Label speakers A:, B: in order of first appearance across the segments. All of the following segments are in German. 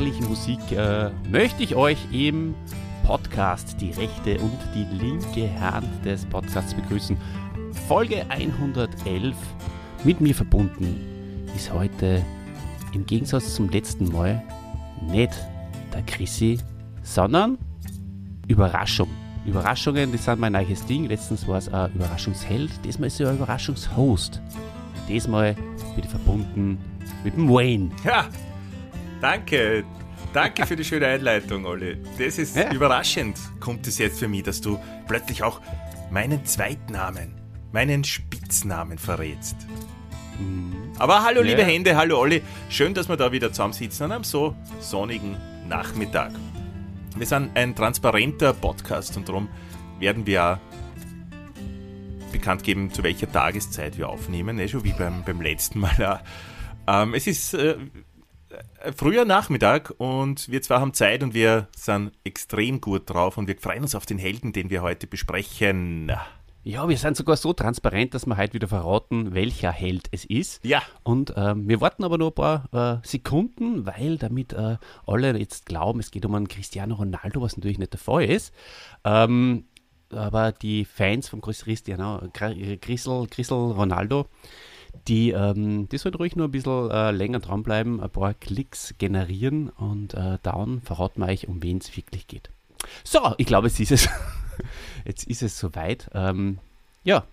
A: herrlichen Musik äh, möchte ich euch im Podcast die rechte und die linke Hand des Podcasts begrüßen. Folge 111 mit mir verbunden ist heute im Gegensatz zum letzten Mal nicht der Chrissy, sondern Überraschung. Überraschungen, das sind mein neues Ding. Letztens war es ein Überraschungsheld, diesmal ist er ein Überraschungshost. Diesmal bin ich verbunden mit dem Wayne.
B: Ja, danke. Danke für die schöne Einleitung, Olli. Das ist ja. überraschend, kommt es jetzt für mich, dass du plötzlich auch meinen Zweitnamen, meinen Spitznamen verrätst. Mhm. Aber hallo, ja. liebe Hände, hallo, Olli. Schön, dass wir da wieder zusammensitzen an einem so sonnigen Nachmittag. Wir sind ein transparenter Podcast und darum werden wir bekannt geben, zu welcher Tageszeit wir aufnehmen, eh schon wie beim, beim letzten Mal. Ähm, es ist äh, früher Nachmittag und wir zwar haben Zeit und wir sind extrem gut drauf und wir freuen uns auf den Helden, den wir heute besprechen.
A: Ja, wir sind sogar so transparent, dass wir heute wieder verraten, welcher Held es ist.
B: Ja.
A: Und äh, wir warten aber nur ein paar äh, Sekunden, weil damit äh, alle jetzt glauben, es geht um einen Cristiano Ronaldo, was natürlich nicht der Fall ist. Ähm, aber die Fans von Cristiano, Crissel, Crissel Ronaldo, die, ähm, die sollten ruhig nur ein bisschen äh, länger dranbleiben, ein paar Klicks generieren und äh, dann verraten wir euch, um wen es wirklich geht. So, ich glaube, es ist es. Jetzt ist es soweit. Ähm, ja,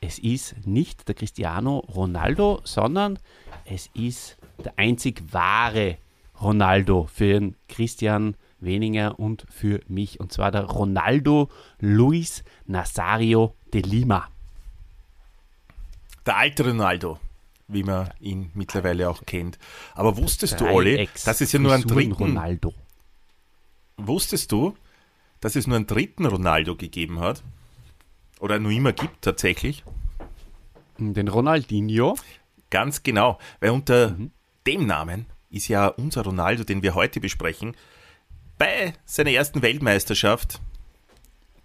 A: es ist nicht der Cristiano Ronaldo, sondern es ist der einzig wahre Ronaldo für den Christian Weninger und für mich. Und zwar der Ronaldo Luis Nazario de Lima.
B: Der alte Ronaldo, wie man ihn mittlerweile auch kennt. Aber wusstest du, Olli, dass es ja nur einen dritten Ronaldo. Wusstest du, dass es nur einen dritten Ronaldo gegeben hat. Oder nur immer gibt tatsächlich.
A: Den Ronaldinho.
B: Ganz genau, weil unter mhm. dem Namen ist ja unser Ronaldo, den wir heute besprechen, bei seiner ersten Weltmeisterschaft,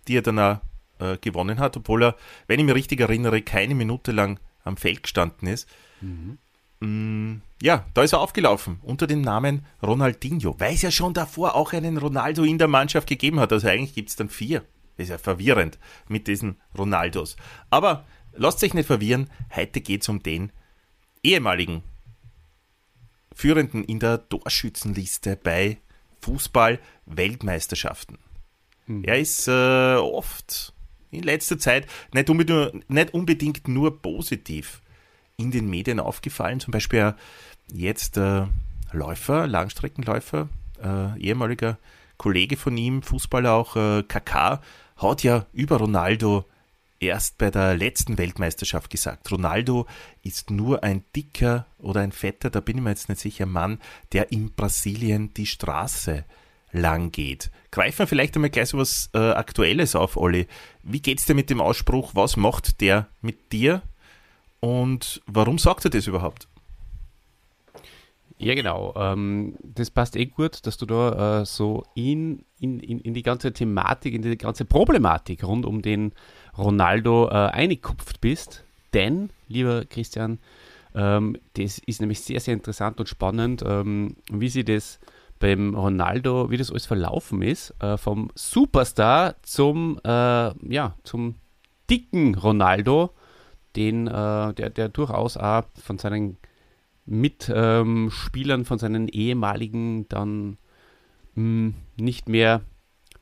B: die er dann auch, äh, gewonnen hat, obwohl er, wenn ich mich richtig erinnere, keine Minute lang am Feld gestanden ist. Mhm. Mm, ja, da ist er aufgelaufen unter dem Namen Ronaldinho, weil es ja schon davor auch einen Ronaldo in der Mannschaft gegeben hat. Also eigentlich gibt es dann vier. ist ja verwirrend mit diesen Ronaldos. Aber lasst euch nicht verwirren, heute geht es um den ehemaligen Führenden in der Torschützenliste bei Fußball-Weltmeisterschaften. Hm. Er ist äh, oft in letzter Zeit nicht unbedingt, nicht unbedingt nur positiv in den Medien aufgefallen. Zum Beispiel jetzt äh, Läufer, Langstreckenläufer, äh, ehemaliger Kollege von ihm, Fußballer auch, äh, KK, hat ja über Ronaldo erst bei der letzten Weltmeisterschaft gesagt. Ronaldo ist nur ein dicker oder ein fetter, da bin ich mir jetzt nicht sicher, Mann, der in Brasilien die Straße lang geht. Greifen wir vielleicht einmal gleich so was äh, Aktuelles auf, Olli. Wie geht's dir mit dem Ausspruch? Was macht der mit dir? Und warum sagt er das überhaupt?
A: Ja, genau. Ähm, das passt eh gut, dass du da äh, so in, in, in, die ganze Thematik, in die ganze Problematik rund um den Ronaldo äh, eingekupft bist. Denn, lieber Christian, ähm, das ist nämlich sehr, sehr interessant und spannend, ähm, wie sie das beim Ronaldo, wie das alles verlaufen ist, äh, vom Superstar zum, äh, ja, zum dicken Ronaldo, den, äh, der, der durchaus auch von seinen Mitspielern, von seinen ehemaligen dann mh, hm, nicht mehr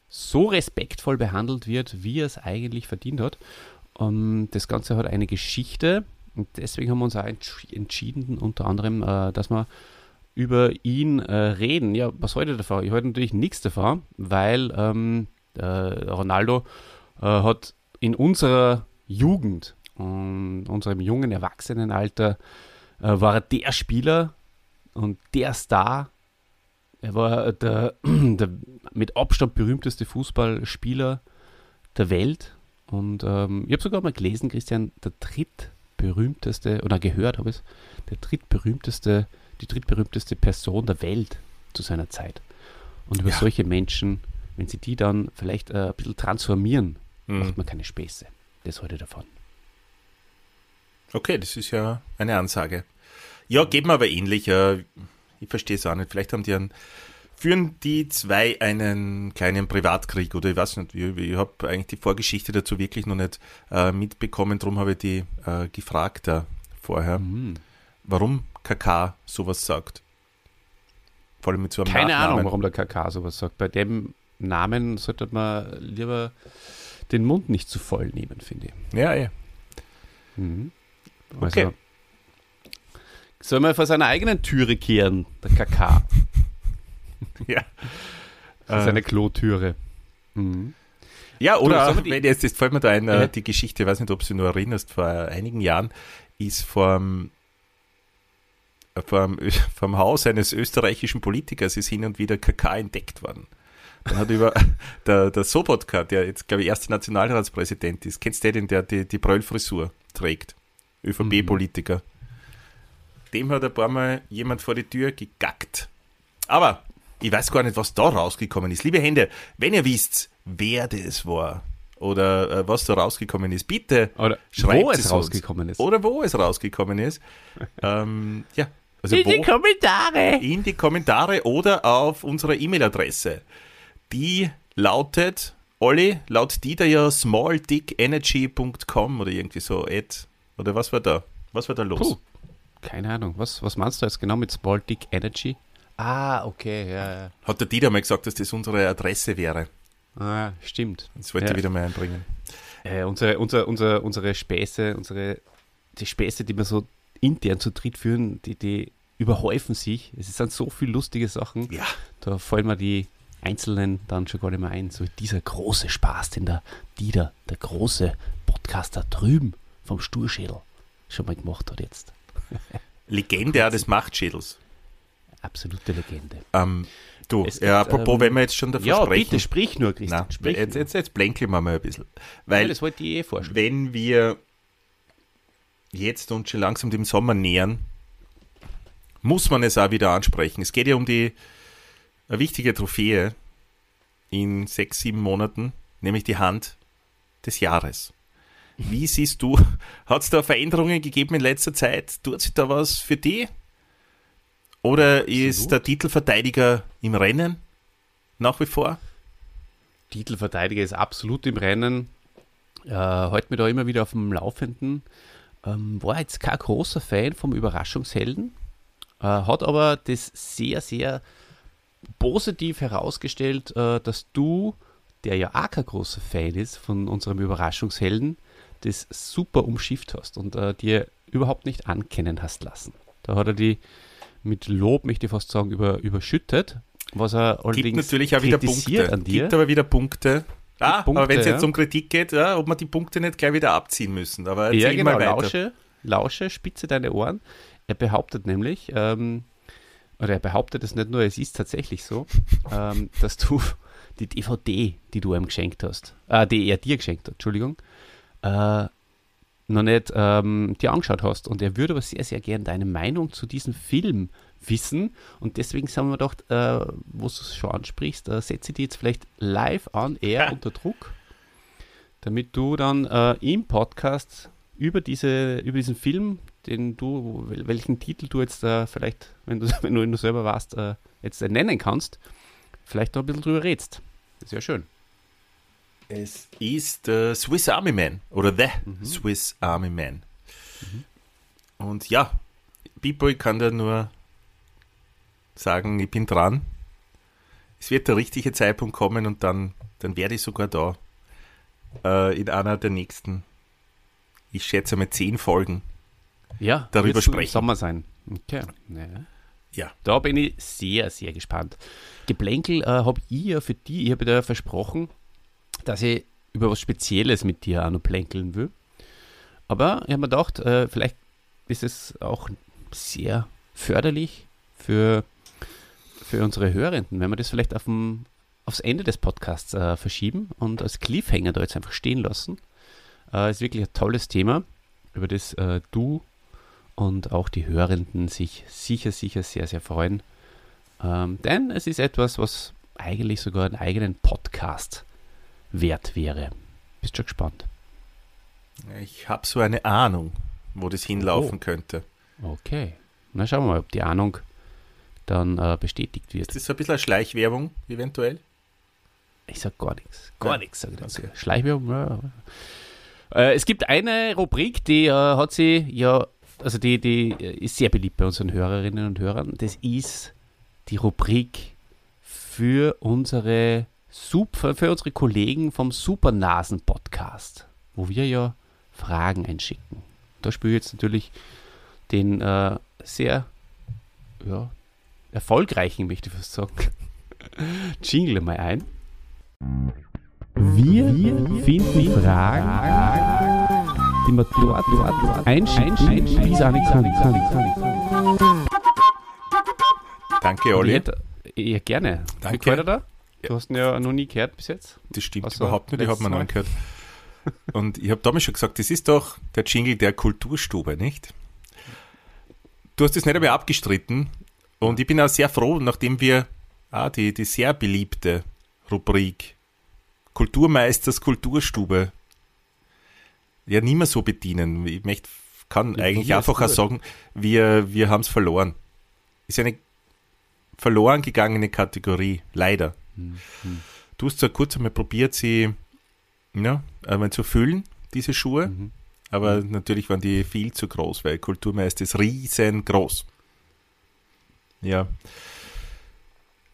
A: so respektvoll behandelt wird, wie er es eigentlich verdient hat. Um, ähm, das Ganze hat eine Geschichte und deswegen haben wir uns auch entschieden, unter anderem, äh, dass wir über ihn äh, reden. Ja, was heute davon? Ich halte natürlich nichts davon, weil ähm, Ronaldo äh, hat in unserer Jugend und unserem jungen Erwachsenenalter äh, war er der Spieler und der Star. Er war der, der mit Abstand berühmteste Fußballspieler der Welt. Und ähm, ich habe sogar mal gelesen, Christian, der drittberühmteste, oder gehört habe ich es, der drittberühmteste, die drittberühmteste Person der Welt zu seiner Zeit. Und über ja. solche Menschen, wenn sie die dann vielleicht äh, ein bisschen transformieren, mhm. macht man keine Späße. Das heute davon.
B: Okay, das ist ja eine Ansage. Ja, geht mir aber ähnlich. ich verstehe es auch nicht. Vielleicht haben die einen führen die zwei einen kleinen Privatkrieg oder ich weiß nicht, ich, ich habe eigentlich die Vorgeschichte dazu wirklich noch nicht äh, mitbekommen, darum habe ich die äh, gefragt da vorher,
A: Mhm.
B: warum KK sowas sagt. Vor allem mit so einem
A: Keine
B: Nachnamen.
A: Ahnung, warum der KK sowas sagt. Bei dem Namen sollte man lieber den Mund nicht zu voll nehmen, finde ich.
B: Ja, ja.
A: Mhm.
B: Okay.
A: Also, soll man vor seiner eigenen Türe kehren, der KK,
B: ja. Äh,
A: seine Klotüre. Mhm.
B: Ja, oder wenn jetzt, jetzt fällt mir da ein,
A: Ja.
B: äh, die Geschichte, ich weiß nicht, ob du dich noch erinnerst, vor einigen Jahren ist vom, äh, vom, vom Haus eines österreichischen Politikers ist hin und wieder KK entdeckt worden. Dann hat über der, der Sobotka, der jetzt, glaube ich, erster Nationalratspräsident ist, kennst du den, der die, die Bröllfrisur trägt? ÖVP-Politiker. Dem hat ein paar Mal jemand vor die Tür gegackt. Aber ich weiß gar nicht, was da rausgekommen ist. Liebe Hände, wenn ihr wisst, wer das war oder äh, was da rausgekommen ist, bitte
A: Oder
B: Schreibt
A: wo
B: es
A: es rausgekommen ist.
B: oder wo es rausgekommen ist. ähm, ja, also
A: In die Kommentare!
B: in die Kommentare oder auf unsere E-Mail-Adresse. Die lautet, Olli, laut die da ja smalldickenergy.com oder irgendwie so, Ad, oder was war da? Was war da los?
A: Puh. Keine Ahnung. Was, was meinst du jetzt genau mit Small Dick Energy? Ah, okay, ja, ja.
B: Hat der Dieter mal gesagt, dass das unsere Adresse wäre.
A: Ah, stimmt.
B: Das wollte
A: Ja.
B: ich wieder mal einbringen.
A: Äh, unsere, unser, unser, unsere Späße, unsere, die Späße, die wir so intern zu dritt führen, die, die überhäufen sich. Es sind so viele lustige Sachen.
B: Ja,
A: Da fallen mir die Einzelnen dann schon gar nicht mehr ein. So dieser große Spaß, den der Dieter, der große Podcaster drüben vom Sturschädel schon mal gemacht hat jetzt.
B: Legende auch des Machtschädels.
A: Absolute Legende.
B: Ähm, du, ja,
A: gibt,
B: apropos,
A: ähm,
B: wenn wir jetzt schon davon
A: Ja,
B: sprechen.
A: bitte sprich nur, Christian.
B: Na,
A: sprich
B: jetzt, jetzt, jetzt blänkeln wir mal ein bisschen.
A: ja,
B: Weil,
A: das wollte ich eh vorschlagen.
B: wenn wir jetzt uns schon langsam dem Sommer nähern, muss man es auch wieder ansprechen. Es geht ja um die eine wichtige Trophäe in sechs, sieben Monaten, nämlich die Hand des Jahres. Wie siehst du, hat es da Veränderungen gegeben in letzter Zeit? Tut sich da was für die? Oder ist der Titelverteidiger im Rennen nach wie vor?
A: Titelverteidiger ist absolut im Rennen. Äh, heute mir da immer wieder auf dem Laufenden. Ähm, war jetzt kein großer Fan vom Überraschungshelden, äh, hat aber das sehr, sehr positiv herausgestellt, äh, dass du, der ja auch kein großer Fan ist von unserem Überraschungshelden, das super umschifft hast und äh, dir überhaupt nicht ankennen hast lassen. Da hat er die mit Lob, möchte ich fast sagen, über, überschüttet, was er
B: Gibt
A: allerdings
B: natürlich auch wieder Punkte.
A: an dir.
B: Gibt aber wieder Punkte. Ah,
A: Punkte,
B: aber wenn es jetzt
A: ja.
B: um Kritik geht, ja, ob man die Punkte nicht gleich wieder abziehen müssen. Aber
A: Ja, genau,
B: mal weiter.
A: lausche, lausche, spitze deine Ohren. Er behauptet nämlich, ähm, oder er behauptet es nicht nur, es ist tatsächlich so, ähm, dass du die DVD, die du ihm geschenkt hast, äh, die er dir geschenkt hat, Entschuldigung, äh, noch nicht ähm, dir angeschaut hast. Und er würde aber sehr, sehr gern deine Meinung zu diesem Film wissen. Und deswegen haben wir gedacht, äh, wo du es schon ansprichst, äh, setze die jetzt vielleicht live an, er
B: Ja.
A: unter Druck, damit du dann äh, im Podcast über, diese, über diesen Film, den du, wel- welchen Titel du jetzt äh, vielleicht, wenn du, wenn du ihn selber warst, äh, jetzt äh, nennen kannst, vielleicht noch ein bisschen drüber redst. Das ist ja schön.
B: Es ist äh, Swiss Army Man oder The
A: Mhm.
B: Swiss Army Man. Und ja, People kann da nur sagen, ich bin dran. Es wird der richtige Zeitpunkt kommen und dann, dann werde ich sogar da äh, in einer der nächsten, ich schätze mal zehn Folgen.
A: Ja,
B: Darüber
A: wird's im
B: sprechen.
A: Sommer sein. Okay. Ja.
B: Ja.
A: Da bin ich sehr, sehr gespannt. Geplänkel äh, habe ich ja für die, ich habe dir versprochen, dass ich über was Spezielles mit dir auch noch plänkeln will. Aber ich habe mir gedacht, äh, vielleicht ist es auch sehr förderlich für, für unsere Hörenden, wenn wir das vielleicht auf dem, aufs Ende des Podcasts äh, verschieben und als Cliffhanger da jetzt einfach stehen lassen. Äh, ist wirklich ein tolles Thema, über das äh, du und auch die Hörenden sich sicher, sicher sehr, sehr freuen. Ähm, denn es ist etwas, was eigentlich sogar einen eigenen Podcast wert wäre. Bist schon gespannt?
B: Ich habe so eine Ahnung, wo das hinlaufen
A: Oh.
B: könnte.
A: Okay. Na schauen wir mal, ob die Ahnung dann äh, bestätigt wird.
B: Ist das so ein bisschen eine Schleichwerbung eventuell?
A: Ich sag gar nichts. Gar ja. nichts, sage ich dazu. Okay. Schleichwerbung, ja. Äh, es gibt eine Rubrik, die äh, hat sie ja, also die, die ist sehr beliebt bei unseren Hörerinnen und Hörern. Das ist die Rubrik für unsere Super, für unsere Kollegen vom Supernasen Podcast, wo wir ja Fragen einschicken. Da spiele ich jetzt natürlich den äh, sehr ja, erfolgreichen, möchte ich fast sagen, Jingle mal ein. Wir, wir finden die Fragen, die man dort, dort einschicken, wie es kann.
B: Danke, Olli.
A: Hätte, ja, gerne.
B: Danke. Wie
A: da? Du hast ihn ja noch nie gehört bis jetzt.
B: Das stimmt also überhaupt nicht, ich habe mir noch gehört. Und ich habe damals schon gesagt, das ist doch der Jingle der Kulturstube, nicht? Du hast das nicht einmal abgestritten und ich bin auch sehr froh, nachdem wir ah, die, die sehr beliebte Rubrik Kulturmeisters Kulturstube ja nicht mehr so bedienen. Ich möchte, kann ja, eigentlich einfach auch sagen, wir, wir haben es verloren. Ist eine verloren gegangene Kategorie, leider. Mhm. Du hast zwar kurz einmal probiert, sie ja, einmal zu füllen, diese Schuhe, mhm. aber mhm. natürlich waren die viel zu groß, weil Kulturmeister ist riesengroß. Ja.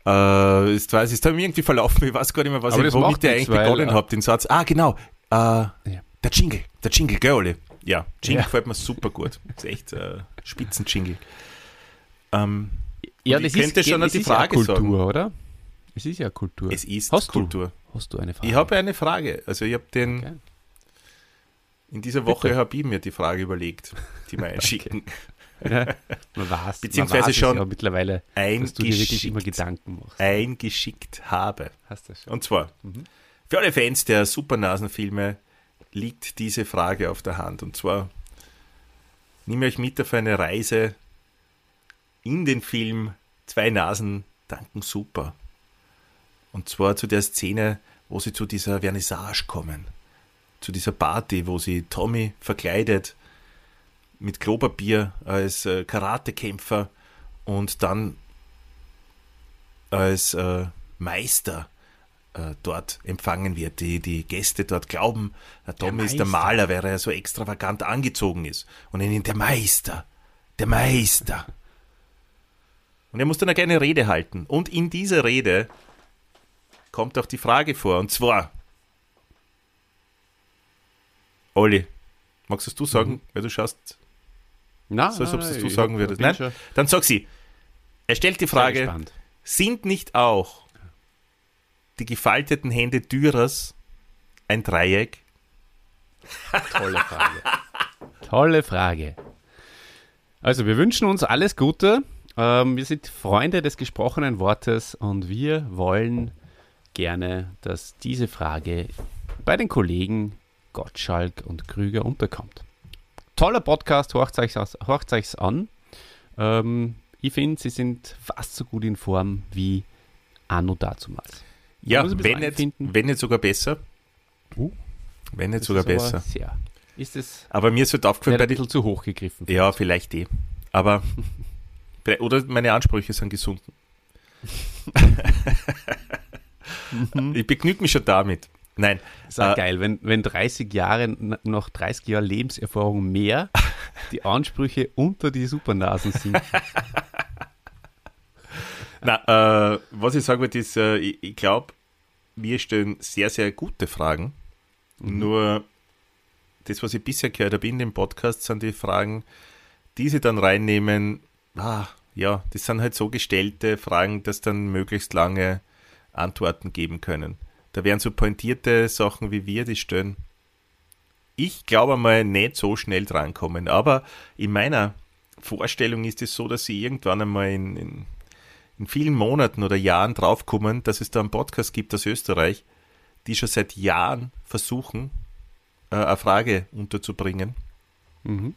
B: Äh, ist, weiß, ist dann irgendwie verlaufen, ich weiß gar nicht mehr, was
A: aber
B: ich, womit
A: ich
B: eigentlich begonnen äh, habe, den Satz. Ah, genau. Äh, ja. Der Jingle, der Jingle, gell, Ja, Jingle ja. gefällt mir super gut. Das ist echt äh, Spitzen-Jingle. Ähm,
A: ja, das
B: könnte
A: ist,
B: schon
A: das
B: die
A: ist
B: Frage
A: ja Kultur,
B: sagen.
A: oder? Es ist ja Kultur.
B: Es ist
A: Hast
B: Kultur.
A: Du? Hast du eine Frage?
B: Ich habe eine Frage. Also ich habe den okay. in dieser Woche habe ich mir die Frage überlegt, die wir einschicken.
A: Ja, man weiß,
B: beziehungsweise
A: man weiß
B: schon
A: ja mittlerweile, dass du dir wirklich immer Gedanken machst.
B: Eingeschickt habe.
A: Hast du schon.
B: Und zwar, mhm. für alle Fans der Supernasenfilme liegt diese Frage auf der Hand. Und zwar, nehme euch mit auf eine Reise in den Film Zwei Nasen danken super. Und zwar zu der Szene, wo sie zu dieser Vernissage kommen. Zu dieser Party, wo sie Tommy verkleidet mit Klopapier als äh, Karatekämpfer und dann als äh, Meister äh, dort empfangen wird. Die, die Gäste dort glauben, der Tommy der ist der Maler, weil er so extravagant angezogen ist. Und ihn der Meister, der Meister. Und er muss dann eine kleine Rede halten. Und in dieser Rede kommt auch die Frage vor. Und zwar, Olli, magst du sagen, mhm. weil du schaust
A: na,
B: so, als ob du sagen würdest. Nein? Schon. Dann sag sie. Er stellt die Frage: Sind nicht auch die gefalteten Hände Dürers ein Dreieck?
A: Tolle Frage. Tolle Frage. Also, wir wünschen uns alles Gute ähm, wir sind Freunde des gesprochenen Wortes und wir wollen gerne, dass diese Frage bei den Kollegen Gottschalk und Krüger unterkommt. Toller Podcast, horcht euch an. Ähm, ich finde, sie sind fast so gut in Form wie Anno dazumals.
B: Ja, wenn nicht, wenn nicht sogar besser. Uh, wenn nicht sogar besser.
A: Sehr. Ist es
B: aber mir ist halt aufgefallen,
A: ein bisschen zu hoch gegriffen.
B: Ja, vielleicht eh. Aber Oder meine Ansprüche sind gesunken. Mhm. ich begnüge mich schon damit. Nein.
A: Ist auch äh, geil, wenn, wenn 30 Jahre, noch 30 Jahre Lebenserfahrung mehr die Ansprüche unter die Supernasen sind.
B: Na, äh, was ich sagen wollte, ist, äh, ich, ich glaube, wir stellen sehr, sehr gute Fragen. Mhm. Nur das, was ich bisher gehört habe in dem Podcast, sind die Fragen, die sie dann reinnehmen, ah, ja, das sind halt so gestellte Fragen, dass dann möglichst lange Antworten geben können. Da wären so pointierte Sachen wie wir die stellen. Ich glaube mal nicht so schnell drankommen, aber in meiner Vorstellung ist es so, dass sie irgendwann einmal in, in, in vielen Monaten oder Jahren draufkommen, dass es da einen Podcast gibt aus Österreich, die schon seit Jahren versuchen, äh, eine Frage unterzubringen. Mhm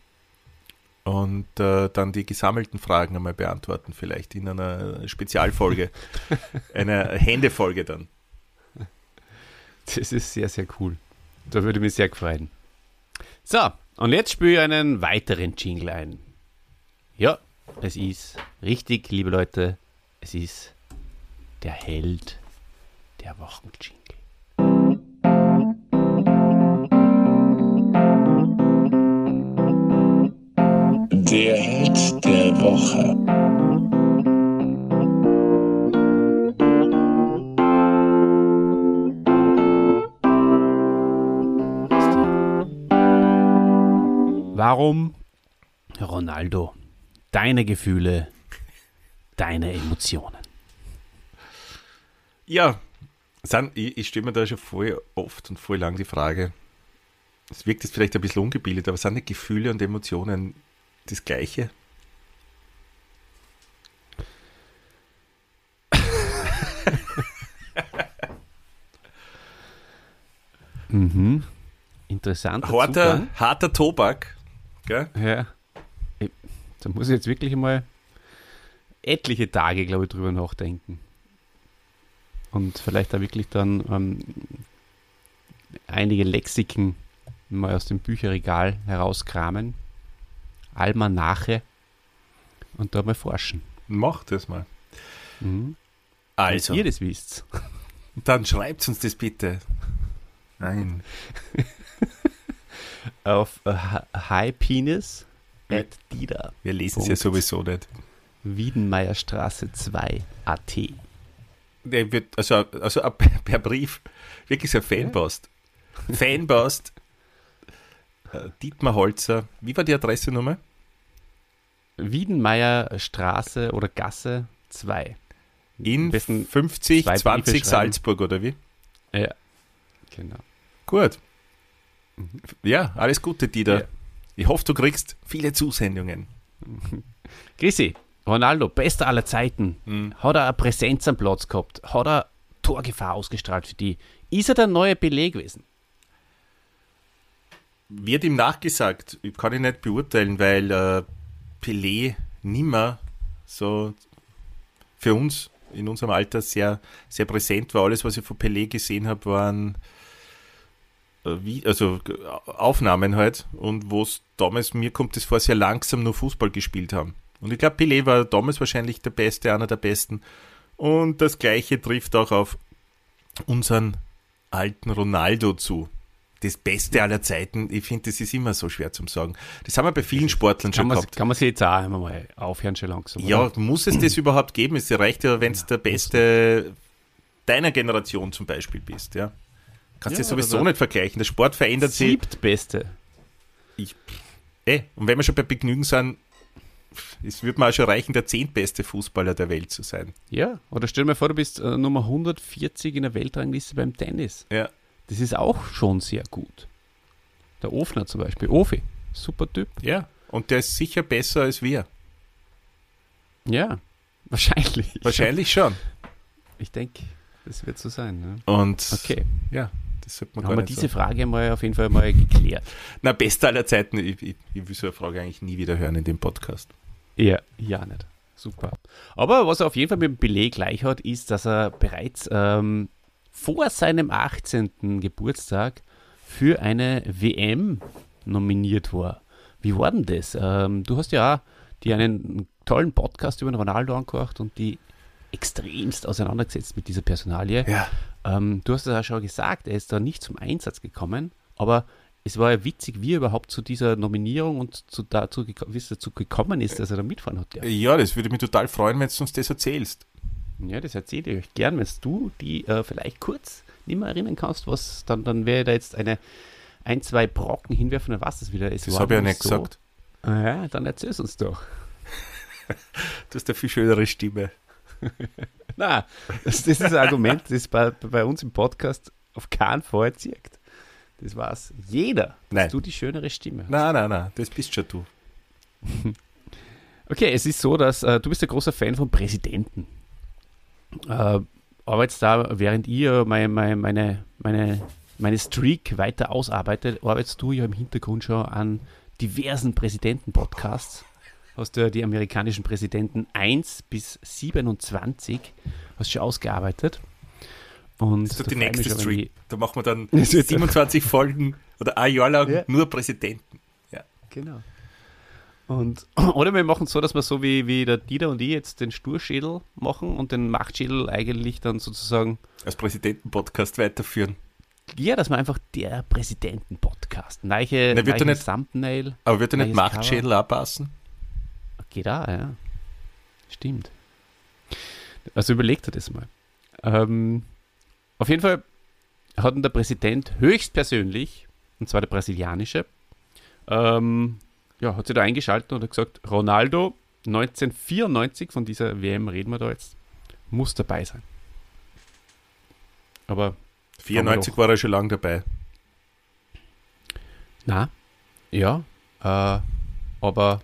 B: und äh, dann die gesammelten Fragen einmal beantworten, vielleicht in einer Spezialfolge, einer Händefolge dann.
A: Das ist sehr, sehr cool. Da würde mich sehr freuen. So, und jetzt spüre ich einen weiteren Jingle ein. Ja, es ist richtig, liebe Leute, Es ist der Held der Wochenjingle.
C: Der Held der Woche.
A: Warum, Ronaldo, deine Gefühle, deine Emotionen?
B: Ja, sind, ich, ich stelle mir da schon voll oft und voll lang die Frage, es wirkt jetzt vielleicht ein bisschen ungebildet, aber sind die Gefühle und Emotionen das Gleiche?
A: Mhm. Interessant.
B: Harter, harter Tobak. Gell?
A: Ja. Da muss ich jetzt wirklich mal etliche Tage, glaube ich, drüber nachdenken. Und vielleicht da wirklich dann ähm, einige Lexiken mal aus dem Bücherregal herauskramen. Almanache. Und da mal forschen.
B: Mach das mal.
A: Mhm.
B: Also,
A: Wenn ihr das wisst.
B: dann schreibt uns das bitte. Nein.
A: Auf äh, High Penis at Dida.
B: Wir lesen es ja sowieso nicht.
A: Wiedenmeierstraße 2 AT.
B: Der wird, also, also per Brief, wirklich so Fanpost. Fanpost. Äh, Dietmar Holzer. Wie war die Adresse-Nummer?
A: Wiedenmeierstraße oder Gasse 2.
B: In
A: Am besten
B: 50,
A: zwei Briefe
B: 20
A: schreiben.
B: Salzburg, oder wie?
A: Ja, genau.
B: Gut. Ja, alles Gute, Dieter.
A: Ja.
B: Ich hoffe, du kriegst viele Zusendungen.
A: Grüßi, Ronaldo, bester aller Zeiten.
B: Mhm.
A: Hat er eine Präsenz am Platz gehabt? Hat er Torgefahr ausgestrahlt für die? Ist er der neue Beleg gewesen?
B: Wird ihm nachgesagt, ich kann ich nicht beurteilen, weil äh, Pelé nimmer so für uns in unserem Alter sehr, sehr präsent war. Alles, was ich von Pelé gesehen habe, waren wie, also g- Aufnahmen halt und wo es damals, mir kommt es vor, sehr langsam nur Fußball gespielt haben. Und ich glaube, Pelé war damals wahrscheinlich der Beste, einer der Besten. Und das Gleiche trifft auch auf unseren alten Ronaldo zu. Das Beste aller Zeiten, ich finde, das ist immer so schwer zu sagen. Das haben wir bei vielen Sportlern
A: Kann
B: schon gehabt.
A: kann man sich jetzt auch einmal mal aufhören, schon langsam.
B: Ja,
A: oder?
B: muss es das überhaupt geben? Es reicht ja, wenn es der Beste deiner Generation zum Beispiel bist, ja. Kannst
A: Ja,
B: du sowieso nicht vergleichen. Der Sport verändert sich.
A: Siebtbeste.
B: Eh, und wenn wir schon bei Begnügen sind, es wird mir auch schon reichen, der zehntbeste Fußballer der Welt zu sein.
A: Ja, oder stell dir mal vor, du bist äh, Nummer 140 in der Weltrangliste beim Tennis.
B: Ja.
A: Das ist auch schon sehr gut. Der Ofner zum Beispiel. Ofi, super Typ.
B: Ja. Und der ist sicher besser als wir.
A: Ja, wahrscheinlich.
B: Wahrscheinlich schon.
A: Ich denke, das wird so sein. Ne?
B: Und
A: Okay,
B: ja, das sollte man
A: haben
B: gar
A: wir
B: nicht
A: diese
B: sagen.
A: Frage mal auf jeden Fall mal geklärt.
B: Na, bester aller Zeiten. Ich, ich, ich will so eine Frage eigentlich nie wieder hören in dem Podcast.
A: Ja, ja nicht. Super. Aber was er auf jeden Fall mit dem Beleg gleich hat, ist, dass er bereits ähm, vor seinem 18. Geburtstag für eine WM nominiert war. Wie war denn das? Ähm, du hast ja auch dir einen tollen Podcast über den Ronaldo angehört und die extremst auseinandergesetzt mit dieser Personalie.
B: Ja.
A: Ähm, du hast es ja schon gesagt, er ist da nicht zum Einsatz gekommen, aber es war ja witzig, wie er überhaupt zu dieser Nominierung und zu dazu, wie es dazu gekommen ist, dass er da mitfahren hat. Ja,
B: Ja, das würde mich total freuen, wenn du uns das erzählst.
A: ja das erzähle ich euch gern, wenn du die äh, vielleicht kurz nicht mehr erinnern kannst, was dann, dann wäre da jetzt eine ein, zwei Brocken hinwerfen, dann was das wieder ist.
B: Das habe ich ja nicht gesagt.
A: Ah Ja, dann erzähl's uns doch.
B: Du hast eine viel schönere Stimme.
A: Na, das, das ist ein Argument, das bei, bei uns im Podcast auf keinen Fall zirkt. Das weiß jeder,
B: Nein.
A: dass du die schönere Stimme hast.
B: Nein, nein, nein, das bist schon du.
A: Okay, es ist so, dass äh, du bist ein großer Fan von Präsidenten. Äh, arbeitest da, während ihr meine, meine, meine, meine, meine Streak weiter ausarbeitet, arbeitest du ja im Hintergrund schon an diversen Präsidenten-Podcasts. Hast du ja die amerikanischen Präsidenten 1 bis 27 hast schon ausgearbeitet. Und
B: Das ist doch die nächste Streak. Da machen wir dann
A: Das wird-
B: 27 Folgen oder ein Jahr lang
A: Ja.
B: nur Präsidenten.
A: Genau. Und, oder wir machen es so, dass wir so wie, wie der Dieter und ich jetzt den Sturschädel machen und den Machtschädel eigentlich dann sozusagen,
B: Als Präsidentenpodcast weiterführen.
A: ja, dass wir einfach der Präsidenten-Podcast, neiche,
B: Na, wird
A: neiche
B: er nicht-
A: Thumbnail,
B: Aber wird er nicht Machtschädel anpassen?
A: Geht auch, ja. Stimmt. Also überlegt er das mal. Ähm, auf jeden Fall hat der Präsident höchstpersönlich, und zwar der brasilianische, ähm, ja, hat sich da eingeschaltet und hat gesagt, Ronaldo 1994, von dieser WM reden wir da jetzt, muss dabei sein. Aber
B: 94 war er schon lange dabei.
A: na, ja, äh, aber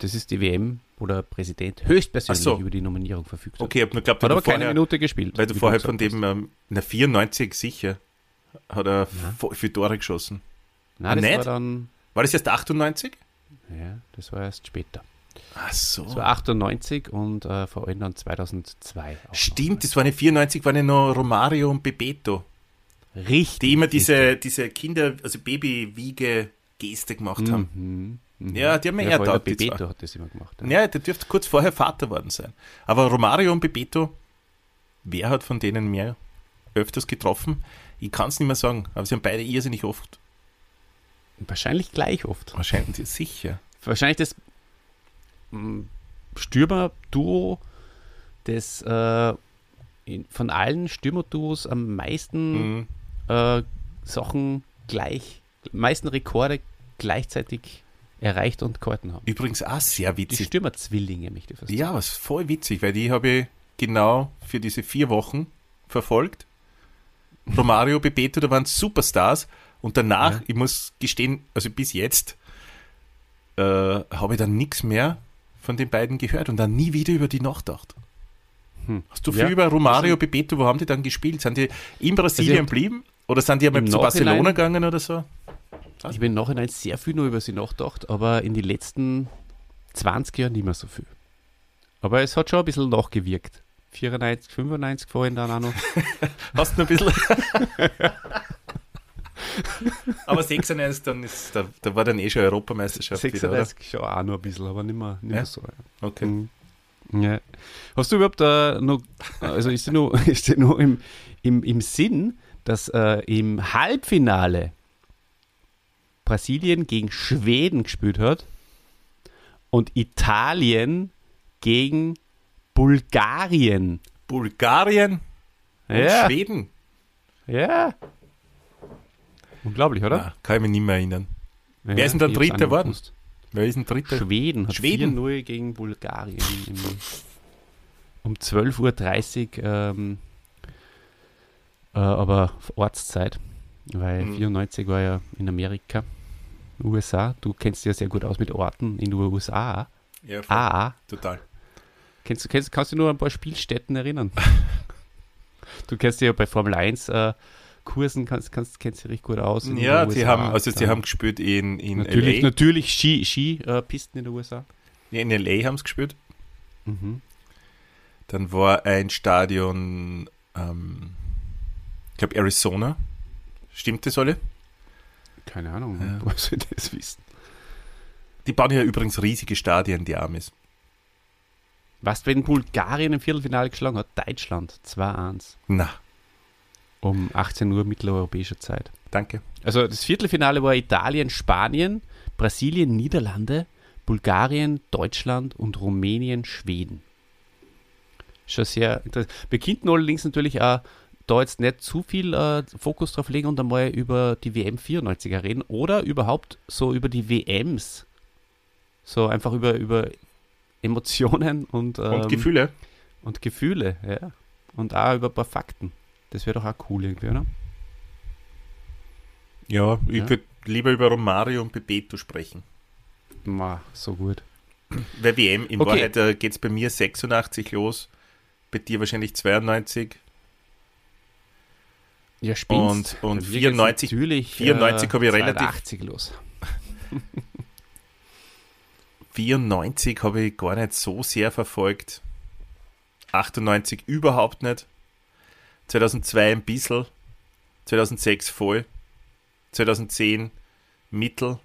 A: das ist die WM, wo der Präsident höchstpersönlich
B: so.
A: über die Nominierung verfügt hat.
B: Okay, ich nur geglaubt,
A: Hat aber
B: du
A: keine
B: vorher,
A: Minute gespielt.
B: weil du vorher von dem, ähm, na 94 sicher, hat er
A: Ja.
B: viele Tore geschossen.
A: Nein, das
B: Nicht?
A: war dann,
B: War das erst 98?
A: ja, das war erst später.
B: Ach so.
A: Das war 98 und äh, vor allem dann 2002. auch
B: Stimmt, das waren ja 94, waren ja noch Romario und Bebeto.
A: Richtig.
B: die immer diese, diese Kinder, also Baby-Wiege-Geste gemacht haben.
A: Mhm. Mhm.
B: Ja, die haben mir
A: ja,
B: eher die
A: Bebeto hat das immer gemacht.
B: Ja, der dürfte kurz vorher Vater worden sein. Aber Romario und Bebeto, wer hat von denen mehr öfters getroffen? Ich kann es nicht mehr sagen, aber sie haben beide irrsinnig oft.
A: Wahrscheinlich gleich oft.
B: Wahrscheinlich sicher.
A: Wahrscheinlich das mh, Stürmer-Duo, das äh, in, von allen Stürmer-Duos am meisten
B: Mhm.
A: äh, Sachen gleich, meisten Rekorde gleichzeitig erreicht und gehalten haben.
B: Übrigens auch sehr
A: Die
B: witzig.
A: Stürmerzwillinge, möchte ich fast
B: Ja, was voll witzig, weil die habe ich genau für diese vier Wochen verfolgt. Romario, Bebeto, da waren Superstars. Und danach,
A: Ja.
B: ich muss gestehen, also bis jetzt, äh, habe ich dann nichts mehr von den beiden gehört und dann nie wieder über die nachgedacht.
A: Hm.
B: Hast du
A: Ja.
B: viel über Romario, Bebeto, wo haben die dann gespielt? Sind die in Brasilien
A: Also
B: geblieben? Oder sind die einmal zu Barcelona gegangen oder so?
A: Ich habe im Nachhinein sehr viel nur über sie nachgedacht, aber in den letzten 20 Jahren nicht mehr so viel. Aber es hat schon ein bisschen nachgewirkt. 94, 95 vorhin dann auch noch.
B: Hast du noch ein bisschen. Aber 96, dann ist, da, da war dann eh schon Europameisterschaft wieder, oder?
A: 36 schon auch noch ein bisschen, aber nicht mehr, nicht
B: Ja?
A: mehr so. Ja.
B: Okay.
A: Mhm. Ja. Hast du überhaupt äh, noch, also ist dir noch, ist dir noch im, im, im Sinn, dass äh, im Halbfinale Brasilien gegen Schweden gespielt hat und Italien gegen Bulgarien?
B: Bulgarien und
A: Ja,
B: Schweden.
A: ja. Unglaublich, oder?
B: Na, kann ich mich nicht mehr erinnern.
A: Ja,
B: wer ist denn der Dritte geworden? Wer ist denn Dritter?
A: Schweden hat
B: Schweden?
A: 4-0 gegen Bulgarien um 12.30 Uhr, ähm, äh, aber auf Ortszeit, weil
B: Mhm.
A: 94 war ja in Amerika, USA. Du kennst dich ja sehr gut aus mit Orten in den USA.
B: Ja, voll.
A: Ah,
B: total.
A: kennst du kennst, kannst du nur an ein paar Spielstätten erinnern? du kennst dich ja bei Formel 1 äh, Kursen, kannst, kannst, kennst dich richtig gut aus. in
B: Ja, die
A: USA.
B: haben, also sie
A: Ja.
B: haben gespielt in, in
A: natürlich,
B: LA.
A: natürlich Ski, Ski äh, Pisten in den USA.
B: Ja, in LA haben sie gespielt.
A: Mhm.
B: Dann war ein Stadion, ähm, ich glaube Arizona. Stimmt das alle?
A: Keine Ahnung,
B: Ja.
A: woher soll ich das wissen?
B: Die bauen ja übrigens riesige Stadien, die Amis.
A: Was, wenn Bulgarien im Viertelfinale geschlagen hat? Deutschland 2-1
B: Na,
A: um 18 Uhr mitteleuropäischer Zeit.
B: danke.
A: Also das Viertelfinale war Italien, Spanien, Brasilien, Niederlande, Bulgarien, Deutschland und Rumänien, Schweden. Schon sehr interessant. Wir könnten allerdings natürlich auch da jetzt nicht zu viel äh, Fokus drauf legen und einmal über die WM 94er reden oder überhaupt so über die WMs. So einfach über, über Emotionen und, ähm,
B: Und Gefühle?
A: und Gefühle, ja. Und auch über ein paar Fakten. Das wäre doch auch cool irgendwie, oder?
B: Ja, ich
A: Ja.
B: würde lieber über Romario und Bebeto sprechen.
A: Ma, so gut.
B: Weil WM, in
A: Okay.
B: Wahrheit äh, geht es bei mir 86 los, bei dir wahrscheinlich 92.
A: Ja,
B: Und- und
A: geht's
B: 94
A: natürlich,
B: 94 habe ich relativ-
A: 82 los.
B: 94 habe ich gar nicht so sehr verfolgt. 98 überhaupt nicht. 2002 ein bisschen. 2006 voll. 2010 mittel.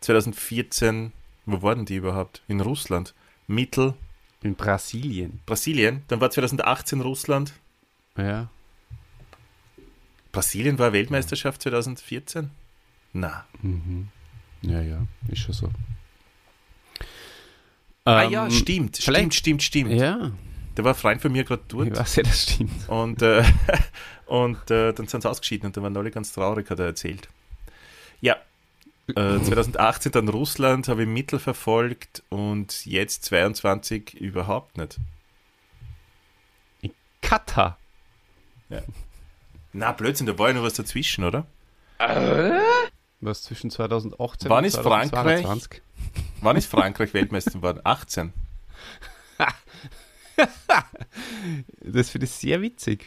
B: 2014 Wo waren die überhaupt? In Russland. Mittel.
A: In Brasilien.
B: Brasilien. Dann war 2018 Russland.
A: Ja.
B: Brasilien war Weltmeisterschaft 2014? Na.
A: Mhm. Ja, ja, ist schon so.
B: ah
A: Ähm,
B: ja, stimmt. Stimmt,
A: vielleicht-
B: stimmt, stimmt.
A: Ja,
B: Da war ein Freund von mir gerade dort.
A: ich weiß ja, das stimmt.
B: Und, äh, und äh, dann sind sie ausgeschieden und dann waren alle ganz traurig, hat er erzählt. Ja, äh, 2018 dann Russland, habe ich Mittel verfolgt und jetzt 22 überhaupt nicht.
A: Katar.
B: Na, Blödsinn, da war ja noch was dazwischen, oder?
A: Was zwischen 2018
B: Wann
A: und
B: ist Frankreich?
A: 2022?
B: Wann ist Frankreich Weltmeister geworden? 18.
A: Das finde ich sehr witzig.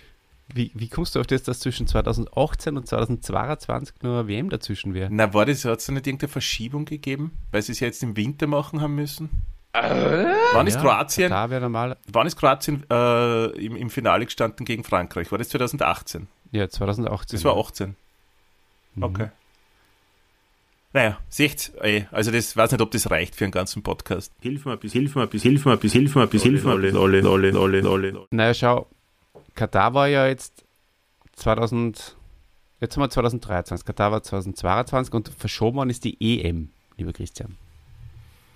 A: Wie, wie kommst du auf das, dass zwischen 2018 und 2022 nur eine WM dazwischen wäre?
B: Na, war das, hat es da nicht irgendeine Verschiebung gegeben? Weil sie es ja jetzt im Winter machen haben müssen? Wann ist Kroatien,
A: Da wäre normal.
B: wann ist Kroatien äh, im, im Finale gestanden gegen Frankreich? War das 2018?
A: Ja, 2018.
B: Das war 18.
A: Mhm.
B: Okay. Naja, seht, ey, also das weiß nicht, ob das reicht für einen ganzen Podcast. Hilf mir bis, hilf mir bis, hilf mir bis, hilf mir bis, hilf mir bis, alle, alle, alle, alle.
A: Naja, schau, Katar war ja jetzt 2000, jetzt haben wir 2023, Katar war 2022 und verschoben worden ist die EM, lieber Christian.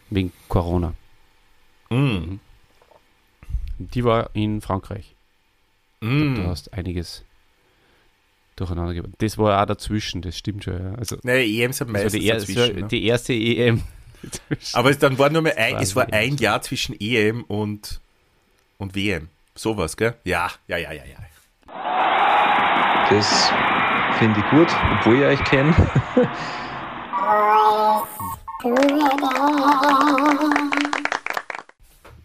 A: Wegen Corona.
B: Mm.
A: Die war in Frankreich. Du
B: Mm.
A: hast einiges durcheinander gebracht. Das war auch dazwischen, das stimmt schon. Ja. Also,
B: Naja, EM sind
A: das war
B: meistens
A: die, er,
B: dazwischen. Ne?
A: die erste EM.
B: Aber es, dann war nur mehr ein, es war ein Jahr zwischen EM und, und WM. Sowas, gell? Ja, ja, ja, ja, ja.
D: Das finde ich gut, obwohl ich euch kenne.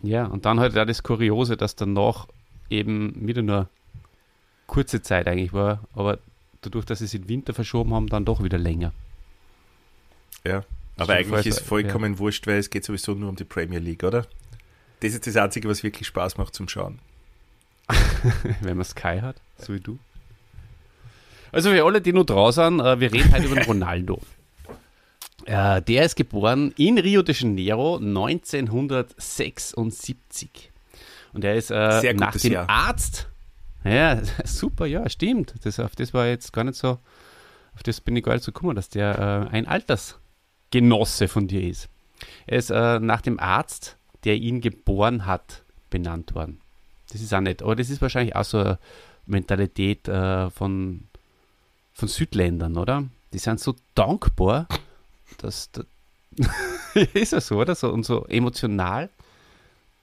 A: Ja, und dann halt auch das Kuriose, dass danach eben wieder nur kurze Zeit eigentlich war, aber dadurch, dass sie es in den Winter verschoben haben, dann doch wieder länger.
B: ja. Aber eigentlich ist vollkommen wurscht, weil es geht sowieso nur um die Premier League, oder? Das ist das Einzige, was wirklich Spaß macht zum Schauen.
A: Wenn man Sky hat, so wie du. Also für alle, die nur draußen, äh, wir reden heute über den Ronaldo. Äh, der ist geboren in Rio de Janeiro 1976. Und er ist äh,
B: Sehr
A: nach dem
B: Jahr.
A: Arzt. Ja, super, ja, stimmt. Das, auf das war jetzt gar nicht so, auf das bin ich gar nicht so gekommen, dass der äh, ein Altersgenosse von dir ist. Er ist äh, nach dem Arzt, der ihn geboren hat, benannt worden. Das ist auch nett. Aber das ist wahrscheinlich auch so eine Mentalität äh, von, von Südländern, oder? Die sind so dankbar, dass. Da ist ja so, oder? So, und so emotional,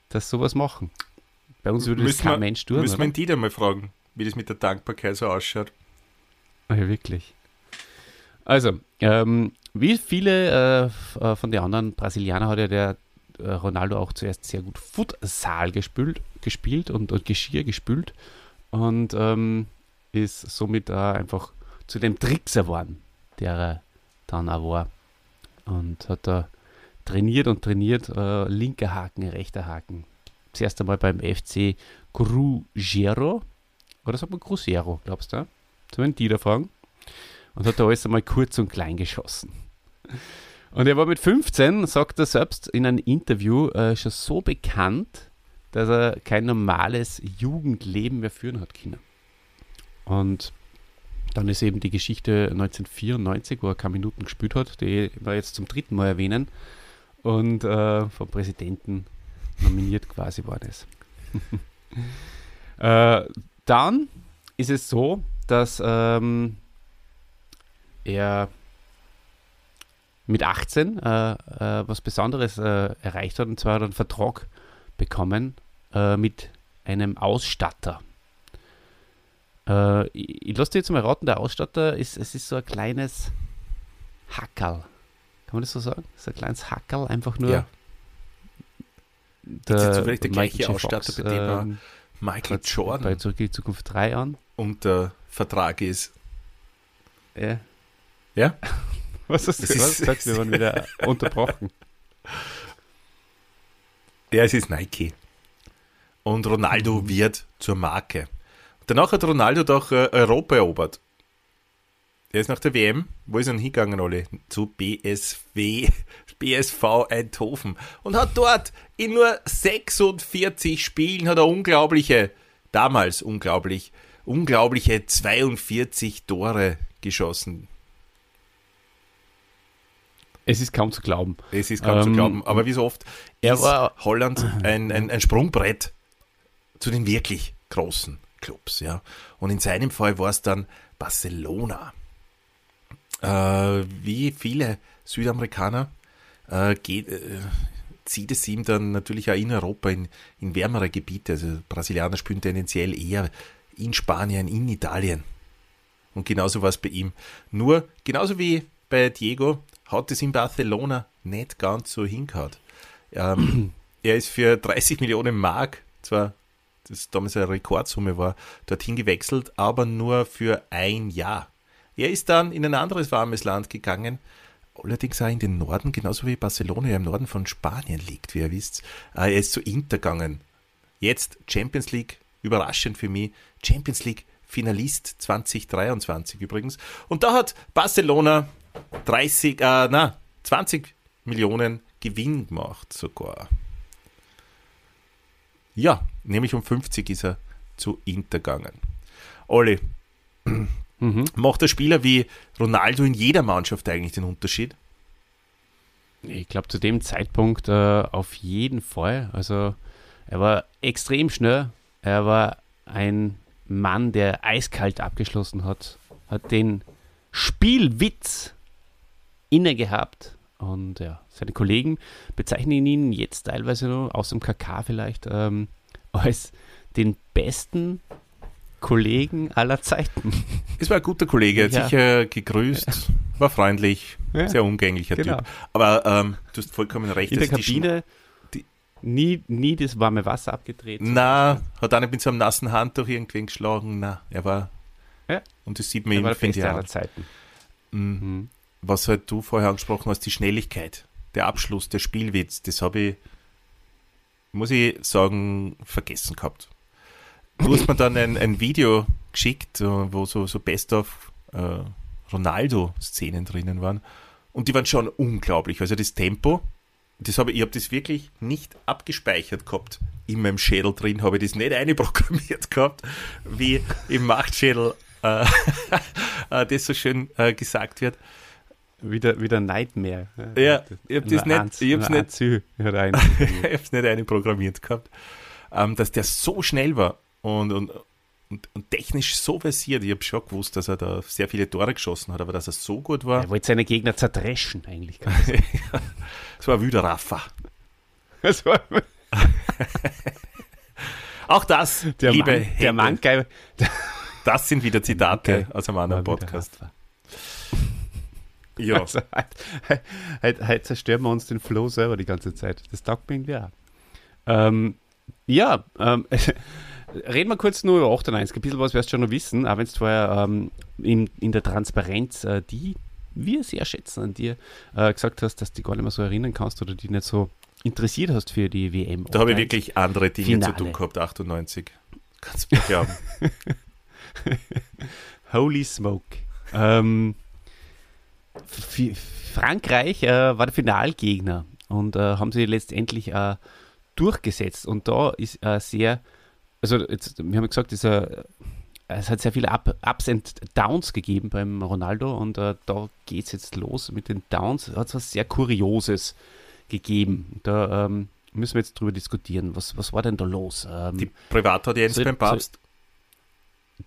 A: dass sowas machen. Bei uns würde das
B: Müssen
A: kein
B: wir-
A: Mensch tun.
B: Müssen wir
A: Oder?
B: ihn die da mal fragen, wie das mit der Dankbarkeit so ausschaut.
A: Ja, wirklich. Also, ähm, wie viele äh, von den anderen Brasilianern hat ja der äh, Ronaldo auch zuerst sehr gut Futsal gespielt, gespielt und, und Geschirr gespült und ähm, ist somit äh, einfach zu dem Trickser geworden, der er dann auch war. Und hat da trainiert und trainiert, äh, linker Haken, rechter Haken. Zuerst einmal beim FC Cruzeiro, oder sagt man Cruzeiro, glaubst du? Sollen wir den Dieter fragen? Und hat da alles einmal kurz und klein geschossen. Und er war mit 15, sagt er selbst in einem Interview, äh, schon so bekannt, dass er kein normales Jugendleben mehr führen hat können. Und dann ist eben die Geschichte 1994, wo er keine Minuten gespielt hat, die wir jetzt zum dritten Mal erwähnen und äh, vom Präsidenten nominiert quasi worden ist. äh, dann ist es so, dass ähm, er mit 18 äh, äh, was Besonderes äh, erreicht hat, und zwar hat er einen Vertrag bekommen äh, mit einem Ausstatter. Äh, ich ich lasse dir jetzt mal raten, der Ausstatter ist, es ist so ein kleines Hackerl. Kann man das so sagen? Ist ein kleines Hackerl, einfach nur
B: Ja.
A: Der,
B: Ist jetzt zufällig der
A: Michael
B: gleiche. Ausstatter,
A: Fox,
B: bei dem er
A: ähm,
B: Michael Jordan
A: bei Zurück in die Zukunft 3 an.
B: unter Vertrag ist.
A: Ja.
B: Ja?
A: Was hast du
B: Das ist-
A: gesagt? Wir waren wieder unterbrochen.
B: Ja, es ist Nike. Und Ronaldo wird zur Marke. Danach hat Ronaldo doch äh, Europa erobert. Er ist nach der WM, wo ist er denn hingegangen, alle? Zu BSW, BSV Eindhoven und hat dort in nur 46 Spielen hat er unglaubliche, damals unglaublich, unglaubliche 42 Tore geschossen.
A: Es ist kaum zu glauben.
B: Es ist kaum ähm, zu glauben. Aber wie so oft
A: er war,
B: Holland ein, ein, ein Sprungbrett zu den wirklich großen Clubs. Ja. Und in seinem Fall war es dann Barcelona. Äh, wie viele Südamerikaner äh, geht, äh, zieht es ihm dann natürlich auch in Europa in, in wärmere Gebiete. Also Brasilianer spielen tendenziell eher in Spanien, in Italien. Und genauso war es bei ihm. Nur, genauso wie bei Diego, hat es in Barcelona nicht ganz so hingehauen. Ähm, er ist für 30 Millionen Mark, zwar das damals eine Rekordsumme war, dorthin gewechselt, aber nur für ein Jahr. Er ist dann in ein anderes warmes Land gegangen, allerdings auch in den Norden, genauso wie Barcelona ja im Norden von Spanien liegt, wie ihr wisst. Äh, er ist zu Inter gegangen. Jetzt Champions League, überraschend für mich, Champions League Finalist 2023 übrigens. Und da hat Barcelona 30, äh, na, 20 Millionen Gewinn gemacht sogar. Ja, nämlich um 50 ist er zu Inter gegangen. Olli, mhm. macht der Spieler wie Ronaldo in jeder Mannschaft eigentlich den Unterschied?
A: Ich glaube, zu dem Zeitpunkt äh, auf jeden Fall. Also, er war extrem schnell. Er war ein Mann, der eiskalt abgeschlossen hat, hat den Spielwitz inne gehabt. Und ja, seine Kollegen bezeichnen ihn jetzt teilweise nur, aus dem KK vielleicht, ähm, als den besten Kollegen aller Zeiten.
B: Es war ein guter Kollege, hat ja. sicher gegrüßt, war freundlich, ja. sehr umgänglicher genau. Typ. Aber ähm, du hast vollkommen recht.
A: In der Kabine nie, nie das warme Wasser abgetreten.
B: Na, hat auch nicht mit so einem nassen Handtuch irgendwen geschlagen. Na, er war. Ja. Und das sieht man
A: ihm, finde ich. Aller Zeiten.
B: Mhm. Mhm was halt du vorher angesprochen hast, die Schnelligkeit, der Abschluss, der Spielwitz, das habe ich, muss ich sagen, vergessen gehabt. Du hast mir dann ein, ein Video geschickt, äh, wo so, so Best of äh, Ronaldo-Szenen drinnen waren. Und die waren schon unglaublich. Also das Tempo, das habe ich, ich habe das wirklich nicht abgespeichert gehabt. In meinem Schädel drin habe ich das nicht einprogrammiert gehabt, wie im Machtschädel äh, äh das so schön äh, gesagt wird.
A: Wieder, wieder Nightmare.
B: Ja, ich habe das nicht, ich hab's nicht, ich hab's nicht einprogrammiert gehabt, ähm, dass der so schnell war und, und, und, und, technisch so versiert. Ich habe schon gewusst, dass er da sehr viele Tore geschossen hat, aber dass er so gut war.
A: Er wollte seine Gegner zerdreschen, eigentlich.
B: das war wieder. Das war Auch das,
A: der liebe Mann, Der Mann.
B: Das sind wieder Zitate aus einem anderen Podcast.
A: Ja. Also, halt, halt, halt, zerstören wir uns den Flow selber die ganze Zeit. Das taugt mir irgendwie auch. Ähm, ja, ähm, reden wir kurz nur über 98. Ein bisschen was wirst du schon noch wissen, auch wenn es vorher ähm, in, in der Transparenz, äh, die wir sehr schätzen an dir, äh, gesagt hast, dass du dich gar nicht mehr so erinnern kannst oder die nicht so interessiert hast für die WM.
B: Da habe ich wirklich andere Dinge Finale. zu tun gehabt, 98. Kannst du mir glauben.
A: Holy smoke. Ähm, Frankreich äh, war der Finalgegner und äh, haben sie letztendlich äh, durchgesetzt. Und da ist äh, sehr, also jetzt, wir haben gesagt, dieser, es hat sehr viele Up, Ups und Downs gegeben beim Ronaldo und äh, da geht es jetzt los mit den Downs. Hat es was sehr Kurioses gegeben. Da ähm, müssen wir jetzt drüber diskutieren. Was, was war denn da los?
B: Ähm, Die Privataudienz so, beim Papst?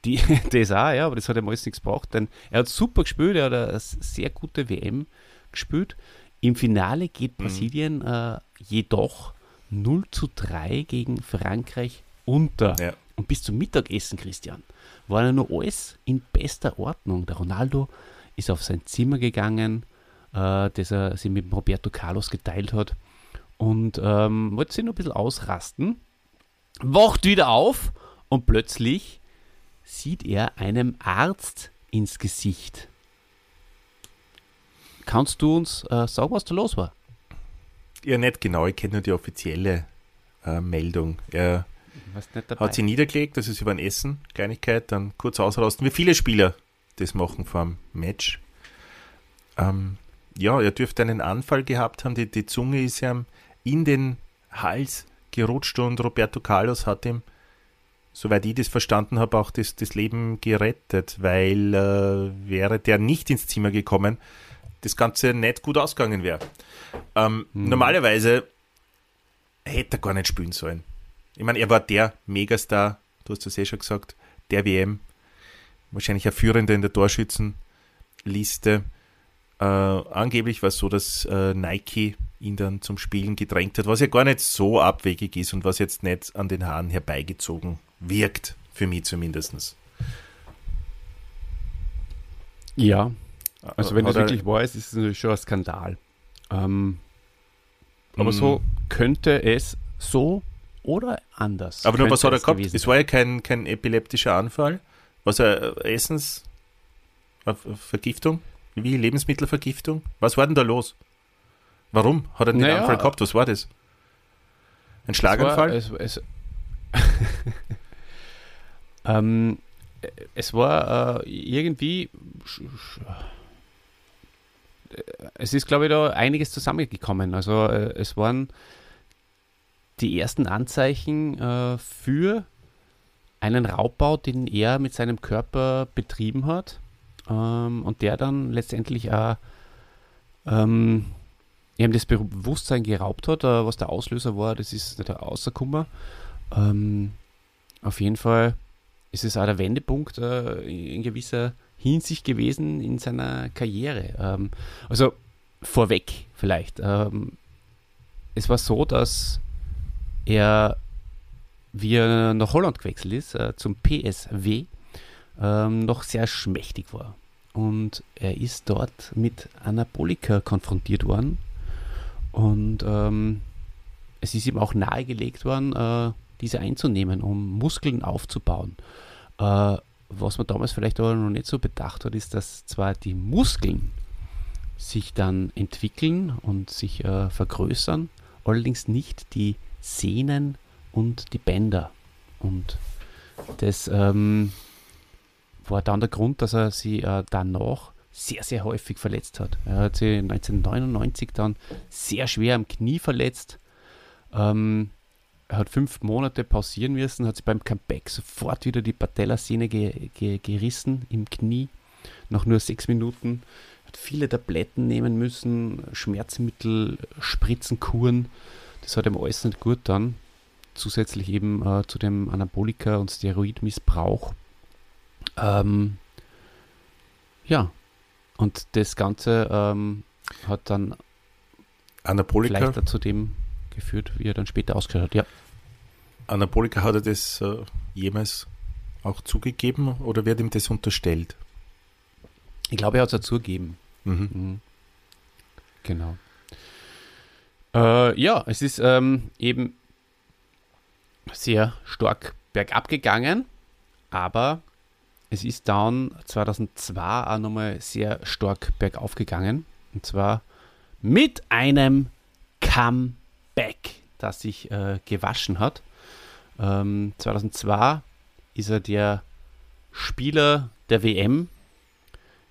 A: Die, das auch, ja, aber das hat ihm alles nichts gebraucht, denn er hat super gespielt, er hat eine sehr gute WM gespielt. Im Finale geht mhm. Brasilien mhm. äh, jedoch 0 zu 3 gegen Frankreich unter. Ja. Und bis zum Mittagessen, Christian, war ja nur alles in bester Ordnung. Der Ronaldo ist auf sein Zimmer gegangen, äh, das er sich mit Roberto Carlos geteilt hat und ähm, wollte sich nur ein bisschen ausrasten, wacht wieder auf und plötzlich sieht er einem Arzt ins Gesicht. Kannst du uns äh, sagen, was da los war?
B: Ja, nicht genau. Ich kenne nur die offizielle äh, Meldung. Er hat sie niedergelegt, das ist über ein Essen, Kleinigkeit, dann kurz ausrasten, wie viele Spieler das machen vor dem Match. Ähm, ja, er dürfte einen Anfall gehabt haben. Die, die Zunge ist ihm in den Hals gerutscht und Roberto Carlos hat ihm, soweit ich das verstanden habe, auch das, das Leben gerettet, weil äh, wäre der nicht ins Zimmer gekommen, das Ganze nicht gut ausgegangen wäre. Ähm, mhm. Normalerweise hätte er gar nicht spielen sollen. Ich meine, er war der Megastar, du hast es eh schon gesagt, der WM, wahrscheinlich ein Führender in der Torschützenliste. Äh, angeblich war es so, dass äh, Nike ihn dann zum Spielen gedrängt hat, was ja gar nicht so abwegig ist und was jetzt nicht an den Haaren herbeigezogen wirkt, für mich zumindest.
A: Ja, also wenn es wirklich wahr ist, ist es natürlich schon ein Skandal. Ähm, aber so mm. könnte es so oder anders.
B: Aber nur was hat er gehabt? Es war ja kein, kein epileptischer Anfall. Was er äh, Essens Vergiftung? Wie Lebensmittelvergiftung? Was war denn da los? Warum hat er den naja, Anfall gehabt? Was war das? Ein Schlaganfall?
A: Es war, es, ähm, es war äh, irgendwie. Es ist, glaube ich, da einiges zusammengekommen. Also, äh, es waren die ersten Anzeichen äh, für einen Raubbau, den er mit seinem Körper betrieben hat ähm, und der dann letztendlich auch ähm, ihm das Bewusstsein geraubt hat. Äh, was der Auslöser war, das ist nicht außerkummer. Ähm, auf jeden Fall ist es auch der Wendepunkt äh, in gewisser Hinsicht gewesen in seiner Karriere. Ähm, also vorweg vielleicht. Ähm, es war so, dass er, wie er nach Holland gewechselt ist, äh, zum PSW, ähm, noch sehr schmächtig war. Und er ist dort mit Anabolika konfrontiert worden. Und ähm, es ist ihm auch nahegelegt worden, äh, diese einzunehmen, um Muskeln aufzubauen. Äh, was man damals vielleicht aber noch nicht so bedacht hat, ist, dass zwar die Muskeln sich dann entwickeln und sich äh, vergrößern, allerdings nicht die Sehnen und die Bänder. Und das ähm, war dann der Grund, dass er sie äh, danach sehr, sehr häufig verletzt hat. Er hat sich 1999 dann sehr schwer am Knie verletzt. Ähm, er hat fünf Monate pausieren müssen, hat sich beim Comeback sofort wieder die Patellasehne ge ge gerissen im Knie. Nach nur sechs Minuten hat viele Tabletten nehmen müssen, Schmerzmittel, Spritzenkuren. Das hat ihm alles nicht gut dann. Zusätzlich eben äh, zu dem Anabolika- und Steroidmissbrauch. Ähm, ja, und das Ganze ähm, hat dann
B: Anabolika
A: vielleicht zu dem geführt, wie er dann später ausgehört hat. Ja.
B: Anabolika hat er das äh, jemals auch zugegeben oder wird ihm das unterstellt?
A: Ich glaube, er hat es ja zugegeben. Mhm. Mhm. Genau. Äh, ja, es ist ähm, eben sehr stark bergab gegangen, aber es ist dann 2002 auch nochmal sehr stark bergauf gegangen. Und zwar mit einem Comeback, das sich äh, gewaschen hat. Ähm, 2002 ist er der Spieler der WM.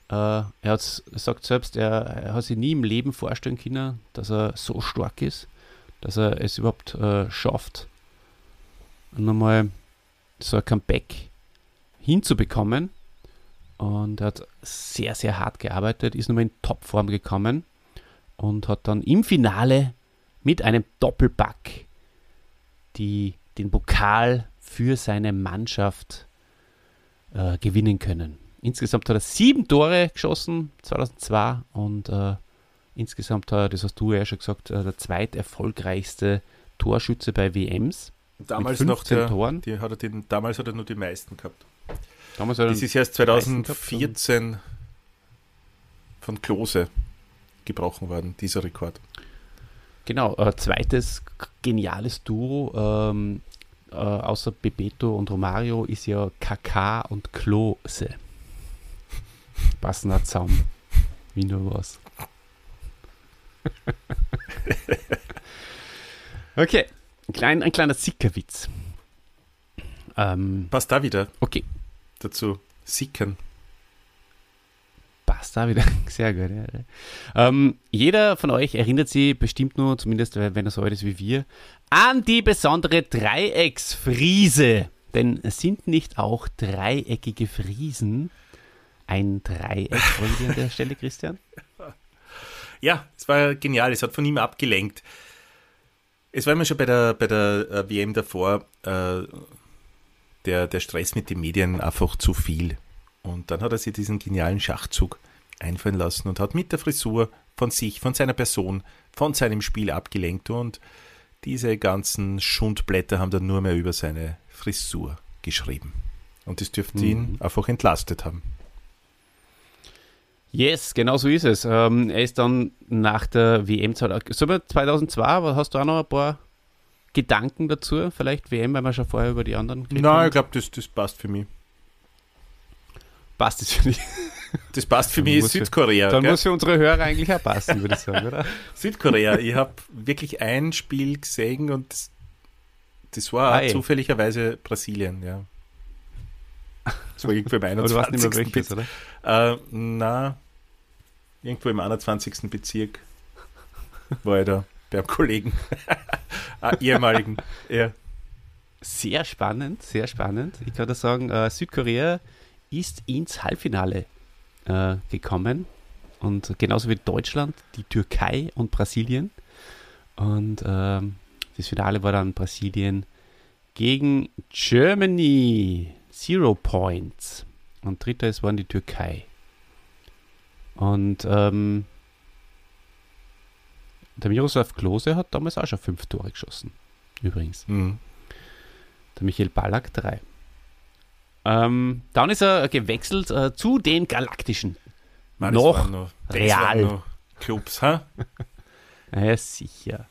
A: Äh, er hat, sagt selbst, er, er, hat sich nie im Leben vorstellen können, dass er so stark ist, dass er es überhaupt äh, schafft, nochmal so ein Comeback hinzubekommen. Und er hat sehr, sehr hart gearbeitet, ist nochmal in Topform gekommen und hat dann im Finale mit einem Doppelback die, den Pokal für seine Mannschaft äh, gewinnen können. Insgesamt hat er sieben Tore geschossen 2002 und äh, insgesamt hat er, das hast du ja schon gesagt, äh, der zweiterfolgreichste Torschütze bei WMs.
B: Damals noch der, Toren. Die hat er den, damals hat er nur die meisten gehabt. Damals das ist erst 2014 von Klose gebrochen worden, dieser Rekord.
A: Genau, äh, zweites geniales Duo ähm, äh, außer Bebeto und Romario ist ja KK und Klose. Passender Zaum. Wie nur was. okay, ein, klein, ein kleiner Sickerwitz.
B: Ähm, Passt da wieder.
A: Okay.
B: Dazu. Sickern.
A: Passt passt da wieder. Sehr gut. Ja. Ähm, jeder von euch erinnert sich bestimmt nur, zumindest wenn er so alt ist wie wir, an die besondere Dreiecksfriese. Denn sind nicht auch dreieckige Friesen ein Dreieck, wollen wir an der Stelle, Christian?
B: Ja, es war genial, es hat von ihm abgelenkt. Es war immer schon bei der, bei der äh, WM davor äh, der, der Stress mit den Medien einfach zu viel. Und dann hat er sich diesen genialen Schachzug einfallen lassen und hat mit der Frisur von sich, von seiner Person, von seinem Spiel abgelenkt und diese ganzen Schundblätter haben dann nur mehr über seine Frisur geschrieben. Und das dürfte mhm. ihn einfach entlastet haben.
A: Yes, genau so ist es. Ähm, er ist dann nach der WM 2002, hast du auch noch ein paar Gedanken dazu? Vielleicht WM, weil wir schon vorher über die anderen
B: Nein, ich glaube, das, das passt für mich.
A: Passt das für mich?
B: Das passt für mich Südkorea.
A: Dann gell? muss für unsere Hörer eigentlich auch passen, würde ich sagen, oder?
B: Südkorea. Ich habe wirklich ein Spiel gesehen und das, das war Hi. zufälligerweise Brasilien, ja. Das war irgendwo im 21.
A: Aber du weißt nicht mehr welches, oder?
B: Äh, na, irgendwo im 21. Bezirk war ich da beim Kollegen, ah, ehemaligen. Ja.
A: Sehr spannend, sehr spannend. Ich kann da sagen, äh, Südkorea ist ins Halbfinale äh, gekommen und genauso wie Deutschland, die Türkei und Brasilien. Und ähm, das Finale war dann Brasilien gegen Germany. Zero Points. Und dritter ist waren die Türkei. Und ähm, der Miroslav Klose hat damals auch schon fünf Tore geschossen. Übrigens. Mhm. Der Michael Ballack drei. Ähm, dann ist er gewechselt äh, zu den Galaktischen.
B: Man, noch, noch Real. Noch Clubs, ha?
A: ja, sicher.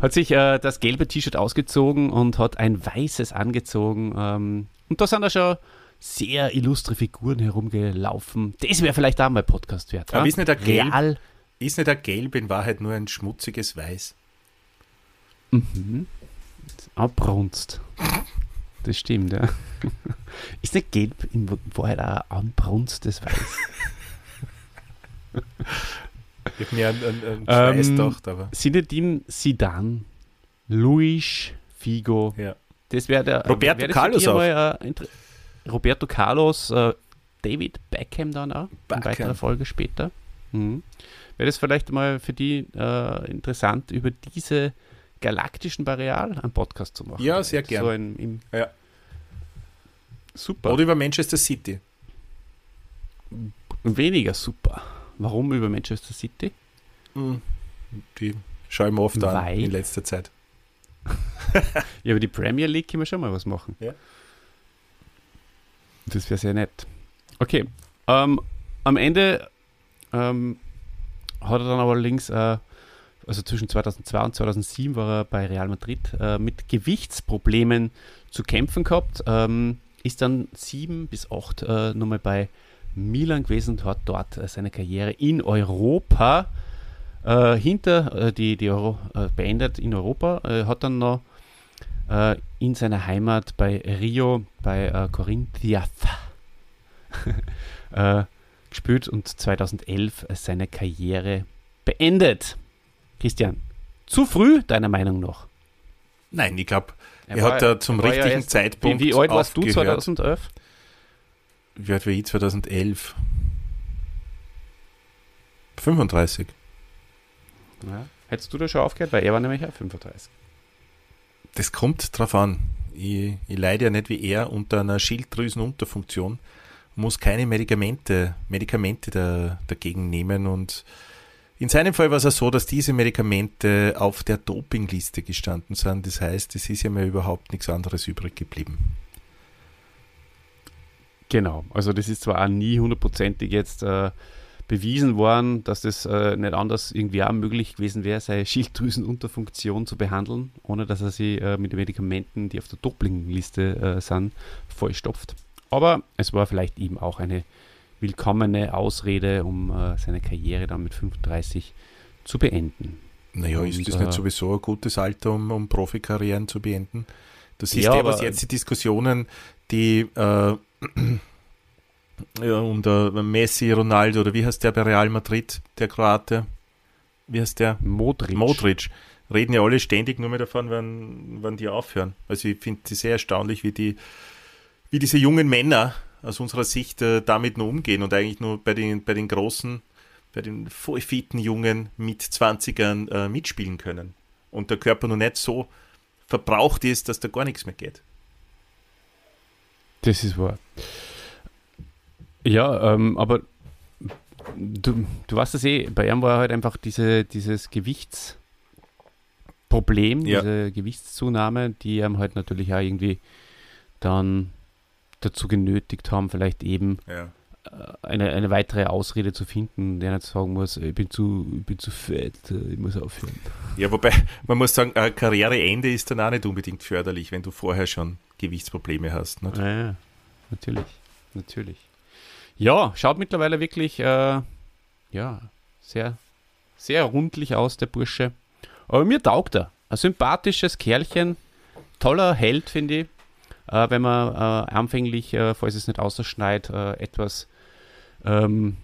A: Hat sich äh, das gelbe T-Shirt ausgezogen und hat ein weißes angezogen. Ähm, und da sind da schon sehr illustre Figuren herumgelaufen. Das wäre vielleicht auch mal Podcast wert.
B: Aber ist nicht, der Gelb, Real. ist nicht der Gelb in Wahrheit nur ein schmutziges Weiß?
A: Mhm. Abbrunst. Das stimmt, ja. Ist nicht Gelb in Wahrheit auch anbrunstes Weiß?
B: ich habe mir an, an, an Schweiß ähm, gedacht, aber.
A: Sinedin Sidan, Luis Figo.
B: Ja.
A: Das wäre der.
B: Roberto wär Carlos auch. Mal,
A: äh, Roberto Carlos, äh, David Beckham dann auch. Beckham. In weiterer Folge später. Mhm. Wäre das vielleicht mal für die äh, interessant, über diese galaktischen Barreal einen Podcast zu machen?
B: Ja, sehr gerne. So
A: ein,
B: ja.
A: Super.
B: Oder über Manchester City.
A: Weniger super. Warum über Manchester City?
B: Hm. Die schauen wir oft Weil? an in letzter Zeit.
A: ja, aber die Premier League können wir schon mal was machen.
B: Ja.
A: Das wäre sehr nett. Okay. Ähm, am Ende ähm, hat er dann aber links, äh, also zwischen 2002 und 2007 war er bei Real Madrid äh, mit Gewichtsproblemen zu kämpfen gehabt. Ähm, ist dann sieben bis acht äh, nochmal bei Milan gewesen und hat dort äh, seine Karriere in Europa äh, hinter äh, die, die Euro, äh, beendet in Europa, hat dann noch äh, in seiner Heimat bei Rio, bei äh, Corinthians gespielt und 2011 seine Karriere beendet. Christian, zu früh deiner Meinung nach?
B: Nein, ich glaube, er, er hat da zum richtigen ja Zeitpunkt.
A: Wie, wie alt warst du 2011?
B: Wie alt war ich 2011? 35.
A: Ja. Hättest du da schon aufgehört? Weil er war nämlich auch 35.
B: Das kommt drauf an. Ich, ich leide ja nicht wie er unter einer Schilddrüsenunterfunktion, muss keine Medikamente, Medikamente da, dagegen nehmen und in seinem Fall war es ja so, dass diese Medikamente auf der Dopingliste gestanden sind. Das heißt, es ist ja mir überhaupt nichts anderes übrig geblieben.
A: Genau, also das ist zwar auch nie hundertprozentig jetzt äh, bewiesen worden, dass das äh, nicht anders irgendwie auch möglich gewesen wäre, seine Schilddrüsenunterfunktion zu behandeln, ohne dass er sie äh, mit den Medikamenten, die auf der Dopingliste äh, sind, vollstopft. Aber es war vielleicht eben auch eine willkommene Ausrede, um äh, seine Karriere dann mit 35 zu beenden.
B: Naja, Und, ist das nicht äh, sowieso ein gutes Alter, um, um Profikarrieren zu beenden? Du siehst ja, ja was jetzt die Diskussionen, die äh, Ja, und uh, Messi, Ronaldo, oder wie heißt der bei Real Madrid, der Kroate? Wie heißt der?
A: Modric.
B: Modric. Reden ja alle ständig nur mehr davon, wann, wann die aufhören. Also ich finde es sehr erstaunlich, wie die, wie diese jungen Männer aus unserer Sicht äh, damit nur umgehen und eigentlich nur bei den, bei den großen, bei den vollfitten Jungen mit 20ern äh, mitspielen können. Und der Körper noch nicht so verbraucht ist, dass da gar nichts mehr geht.
A: Das ist wahr. Ja, ähm, aber du, du weißt das eh, bei ihm war halt einfach diese, dieses Gewichtsproblem,
B: Ja.
A: diese Gewichtszunahme, die ihm halt natürlich auch irgendwie dann dazu genötigt haben, vielleicht eben
B: Ja.
A: äh, eine, eine weitere Ausrede zu finden, der nicht sagen muss, ich bin zu, ich bin zu fett, äh, ich muss aufhören.
B: Ja, wobei man muss sagen, ein Karriereende ist dann auch nicht unbedingt förderlich, wenn du vorher schon Gewichtsprobleme hast.
A: Ja, ja, natürlich, natürlich. Ja, schaut mittlerweile wirklich, äh, ja, sehr, sehr rundlich aus, der Bursche. Aber mir taugt er. Ein sympathisches Kerlchen, toller Held, finde ich. Äh, wenn man äh, anfänglich, äh, falls es nicht ausschneit, äh, etwas ähm,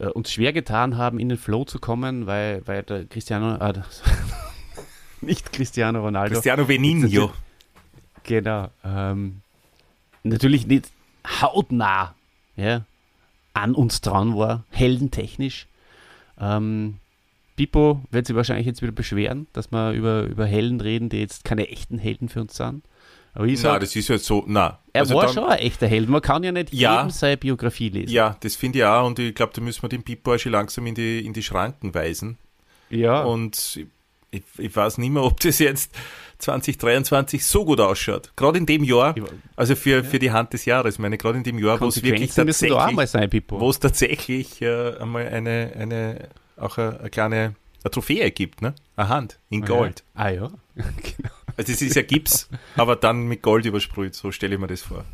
A: äh, uns schwer getan haben, in den Flow zu kommen, weil, weil der Cristiano, äh, nicht Cristiano Ronaldo,
B: Cristiano Benigno.
A: Genau. Ähm, natürlich nicht hautnah ja, an uns dran war, heldentechnisch. Ähm, Pippo wird sich wahrscheinlich jetzt wieder beschweren, dass wir über, über Helden reden, die jetzt keine echten Helden für uns sind. Aber ich
B: Na,
A: sag,
B: das ist jetzt so, na.
A: er
B: Also
A: war
B: dann-
A: schon ein echter Held. Man kann ja nicht
B: Ja.
A: jedem seine Biografie lesen.
B: Ja, das finde ich auch und ich glaube, da müssen wir den Pippo schon langsam in die, in die Schranken weisen.
A: Ja.
B: Und ich, ich weiß nicht mehr, ob das jetzt 2023 so gut ausschaut. Gerade in dem Jahr, also für, für die Hand des Jahres, ich meine, gerade in dem Jahr, wo es wirklich tatsächlich,
A: sein,
B: wo es tatsächlich äh, einmal eine, eine, auch eine, eine kleine eine Trophäe gibt, ne? Eine Hand in Gold.
A: Ah ja, genau.
B: Also es ist ja Gips, aber dann mit Gold übersprüht, so stelle ich mir das vor.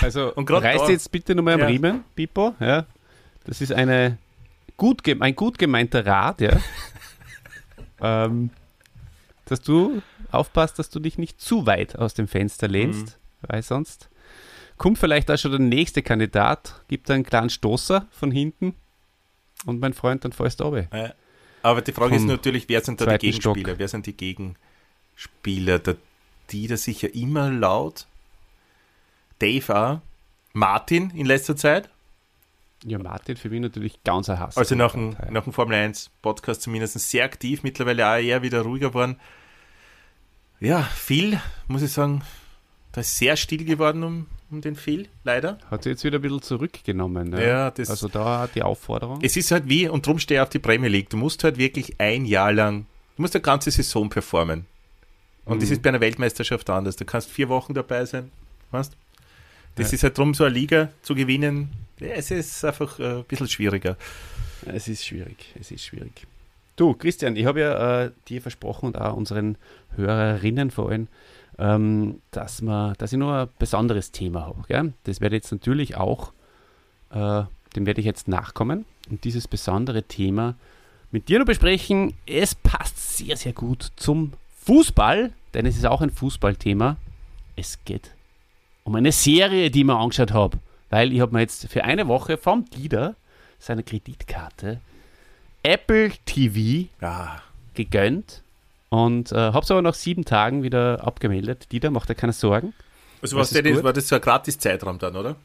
A: Also
B: Und
A: reißt jetzt bitte nochmal am
B: Ja.
A: Riemen, Pippo. Ja. Das ist eine gut ein gut gemeinter Rat, ja. ähm, dass du aufpasst, dass du dich nicht zu weit aus dem Fenster lehnst, weil sonst kommt vielleicht auch schon der nächste Kandidat, gibt einen kleinen Stoßer von hinten und mein Freund dann fällst du runter.
B: Aber die Frage ist natürlich, wer sind da die Gegenspieler?
A: Stock.
B: Wer sind die Gegenspieler? Der Dieter sicher immer laut. Dave auch. Martin in letzter Zeit.
A: Ja, Martin für mich natürlich ganz ein Hass.
B: Also nach dem, nach dem Formel 1 Podcast zumindest sehr aktiv, mittlerweile auch eher wieder ruhiger geworden. Ja, Phil, muss ich sagen, da ist sehr still geworden um, um den Phil, leider.
A: Hat sich jetzt wieder ein bisschen zurückgenommen. Ne?
B: Ja, das-
A: also da die Aufforderung.
B: Es ist halt wie, und drum stehe ich auf die Premier League, du musst halt wirklich ein Jahr lang, du musst eine ganze Saison performen. Und das
A: Mhm.
B: ist bei einer Weltmeisterschaft anders. Du kannst vier Wochen dabei sein, weißt Das
A: Ja.
B: ist halt drum, so eine Liga zu gewinnen, es ist einfach äh, ein bisschen schwieriger.
A: Es ist schwierig, es ist schwierig. Du, Christian, ich habe ja äh, dir versprochen und auch unseren Hörerinnen vor allem, ähm, dass, wir, dass ich noch ein besonderes Thema habe. Das werde ich jetzt natürlich auch, äh, dem werde ich jetzt nachkommen und dieses besondere Thema mit dir noch besprechen. Es passt sehr, sehr gut zum Fußball, denn es ist auch ein Fußballthema. Es geht um eine Serie, die ich mir angeschaut habe, weil ich habe mir jetzt für eine Woche vom Dieter seine Kreditkarte Apple TV
B: Ja,
A: gegönnt und äh, habe es aber nach sieben Tagen wieder abgemeldet. Dieter, macht dir keine Sorgen.
B: also
A: Das
B: was
A: gut.
B: war das so ein Gratis-Zeitraum dann, oder?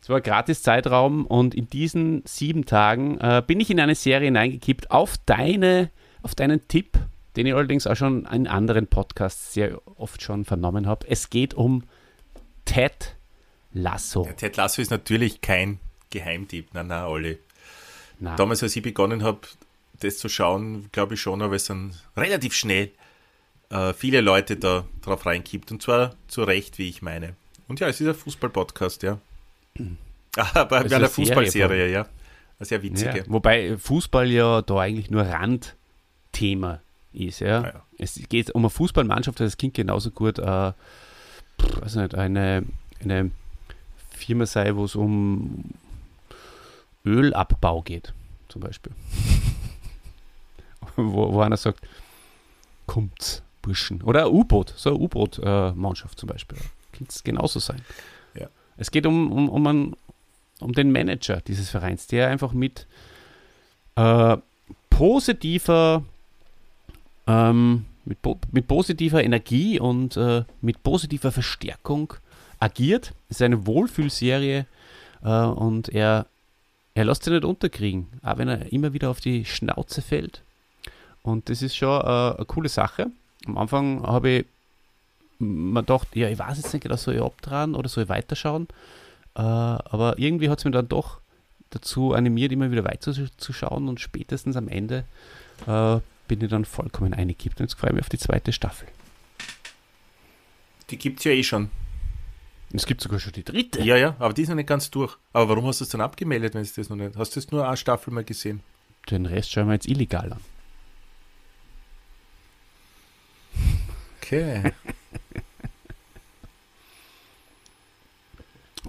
A: Es war ein Gratis-Zeitraum und in diesen sieben Tagen äh, bin ich in eine Serie hineingekippt auf, deine, auf deinen Tipp, den ich allerdings auch schon in anderen Podcasts sehr oft schon vernommen habe. Es geht um Ted Lasso.
B: Ja, Ted Lasso ist natürlich kein Geheimtipp, nein, nein, alle.
A: Na,
B: Damals, als ich begonnen habe, das zu schauen, glaube ich schon, aber es sind relativ schnell äh, viele Leute da drauf reinkippt. Und zwar zu Recht, wie ich meine. Und ja, es ist ein Fußball-Podcast, ja. Aber bei
A: Also
B: einer
A: eine Serie
B: Fußballserie, ja. Eine sehr witzige.
A: Ja, wobei Fußball ja da eigentlich nur Randthema ist. Ja.
B: Ah, ja.
A: Es geht um eine Fußballmannschaft, das klingt genauso gut äh, weiß nicht, eine, eine Firma sei, wo es um Ölabbau geht, zum Beispiel. wo, wo einer sagt, kommt's, Burschen. Oder ein U-Boot, so eine U-Boot-Mannschaft zum Beispiel. Könnte es genauso sein. Es geht um, um, um, einen, um den Manager dieses Vereins, der einfach mit äh, positiver ähm, mit, mit, positiver Energie und äh, mit positiver Verstärkung agiert. Es ist eine Wohlfühlserie äh, und er, er lässt sich nicht unterkriegen, auch wenn er immer wieder auf die Schnauze fällt. Und das ist schon äh, eine coole Sache. Am Anfang habe ich mir gedacht, ja, ich weiß jetzt nicht, genau, soll ich abdrehen oder soll ich weiterschauen? Äh, aber irgendwie hat es mir dann doch dazu animiert, immer wieder weiterzuschauen und spätestens am Ende äh, bin ich dann vollkommen eingekippt und jetzt freue ich mich auf die zweite Staffel.
B: Die gibt es ja eh schon.
A: Es gibt sogar schon die dritte.
B: Ja, ja, aber die ist noch nicht ganz durch. Aber warum hast du es dann abgemeldet, wenn es das noch nicht? Hast du es nur eine Staffel mal gesehen?
A: Den Rest schauen wir jetzt illegal an.
B: Okay.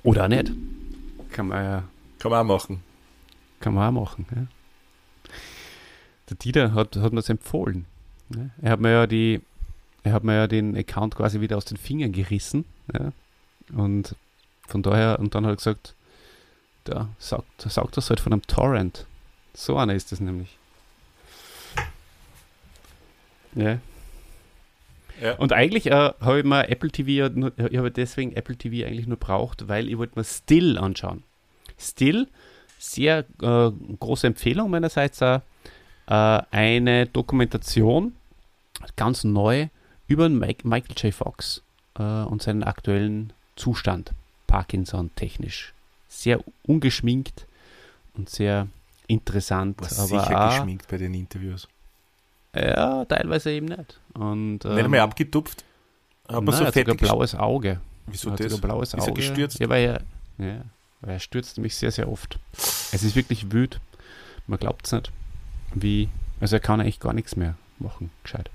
A: Oder nicht. Kann man ja.
B: Kann man auch machen.
A: Kann man auch machen, ja. Der Dieter hat, hat mir das empfohlen. Ja. Er hat mir ja die, er hat mir ja den Account quasi wieder aus den Fingern gerissen. Ja. Und von daher, und dann hat er gesagt, da saugt, saugt das halt von einem Torrent. So einer ist das nämlich. Ja. ja. Und eigentlich äh, habe ich mir Apple TV, nur, ich habe deswegen Apple TV eigentlich nur braucht, weil ich wollte mir Still anschauen. Still, sehr äh, große Empfehlung meinerseits, äh, eine Dokumentation, ganz neu, über Michael J. Fox äh, und seinen aktuellen Zustand, Parkinson technisch. Sehr ungeschminkt und sehr interessant.
B: Was aber sicher auch, geschminkt bei den Interviews.
A: Ja, teilweise eben nicht. Und,
B: ähm, nicht einmal abgetupft?
A: Aber so fett ein blaues Auge.
B: Wieso das?
A: blaues
B: Auge. Ist er gestürzt?
A: Ja, weil er, ja, weil er stürzt mich sehr, sehr oft. Es ist wirklich wüt. Man glaubt es nicht. Wie, also er kann eigentlich gar nichts mehr machen, gescheit.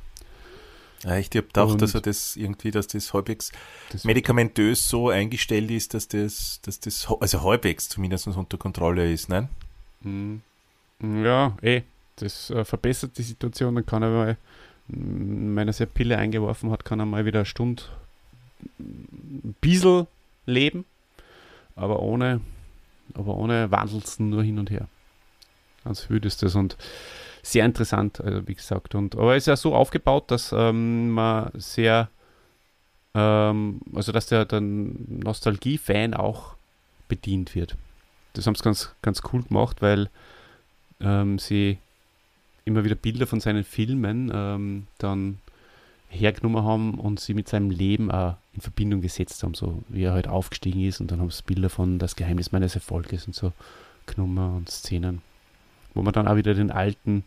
B: Ja, ich habe gedacht, dass er das irgendwie, dass das halbwegs das medikamentös so eingestellt ist, dass das, dass das, also halbwegs zumindest unter Kontrolle ist, nein?
A: Hm. Ja, eh. Das äh, verbessert die Situation. Dann kann er mal, wenn er sich eine Pille eingeworfen hat, kann er mal wieder eine Stunde ein bisschen leben, aber ohne, aber ohne Wandelsen nur hin und her. Ganz wütend ist das und sehr interessant, also wie gesagt. Und, aber es ist ja so aufgebaut, dass ähm, man sehr, ähm, also dass der, der Nostalgie-Fan auch bedient wird. Das haben sie ganz, ganz cool gemacht, weil ähm, sie immer wieder Bilder von seinen Filmen ähm, dann hergenommen haben und sie mit seinem Leben auch in Verbindung gesetzt haben, so wie er halt aufgestiegen ist und dann haben sie Bilder von Das Geheimnis meines Erfolges und so genommen und Szenen, wo man dann auch wieder den alten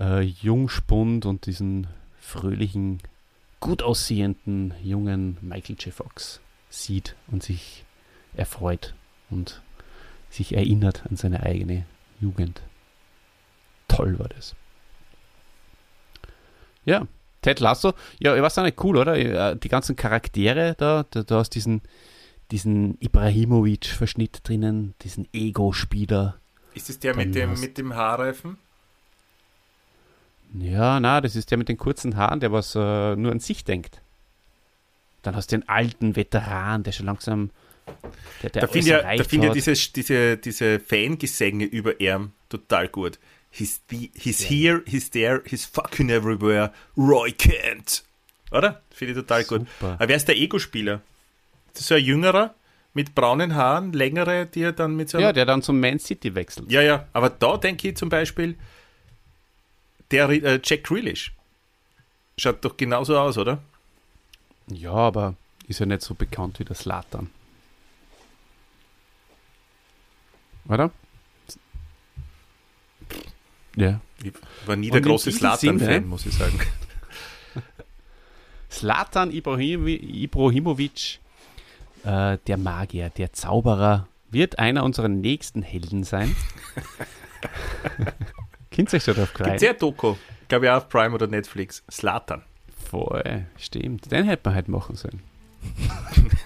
A: äh, Jungspund und diesen fröhlichen, gut aussehenden jungen Michael J. Fox sieht und sich erfreut und sich erinnert an seine eigene Jugend. Toll war das. Ja, Ted Lasso, ja, ich weiß auch nicht cool, oder? Äh, die ganzen Charaktere da, da, da hast diesen, diesen Ibrahimovic-Verschnitt drinnen, diesen Ego-Spieler.
B: Ist das der mit dem, mit dem Haarreifen?
A: Ja, na, das ist der mit den kurzen Haaren, der was äh, nur an sich denkt. Dann hast du den alten Veteran, der schon langsam.
B: Der, der da finde ich, da find ja diese, diese, diese Fangesänge über ihn total gut. He's, the, he's ja. here, he's there, he's fucking everywhere. Roy Kent. Oder? Finde ich total Super. gut. Aber wer ist der Ego-Spieler? Das ist so ein jüngerer mit braunen Haaren, längere, die er dann mit so.
A: Ja, der dann zum Man City wechselt.
B: Ja, ja. Aber da denke ich zum Beispiel, der äh, Jack Grealish. Schaut doch genauso aus, oder?
A: Ja, aber ist ja nicht so bekannt wie der Slatan. Oder?
B: Ja. Ich war nie der große Slatan-Fan, muss ich sagen.
A: Slatan Ibrahimovic, äh, der Magier, der Zauberer, wird einer unserer nächsten Helden sein. Kennt euch schon drauf
B: Gibt sehr Doku. Glaube ich auch auf Prime oder Netflix. Slatan.
A: Voll, stimmt. Den hätte man halt machen sollen.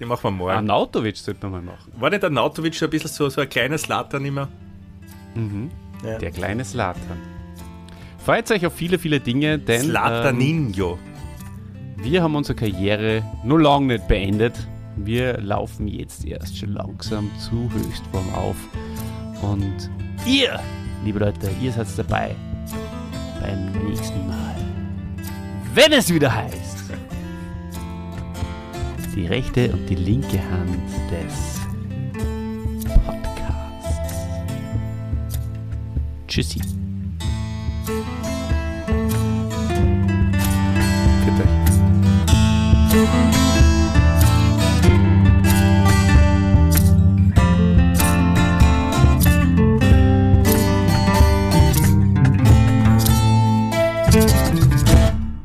B: Den machen wir morgen.
A: Nautovic sollte man mal machen.
B: War nicht der Nautovic ein bisschen so, so ein kleiner Slatan immer?
A: Mhm. Ja. Der kleine Slatan. Freut euch auf viele, viele Dinge, denn.
B: Slataninho.
A: Ähm, wir haben unsere Karriere nur lange nicht beendet. Wir laufen jetzt erst schon langsam zu Höchstform auf. Und ihr, liebe Leute, ihr seid dabei beim nächsten Mal. Wenn es wieder heißt, die rechte und die linke Hand des Podcasts. Tschüssi.
B: Für euch.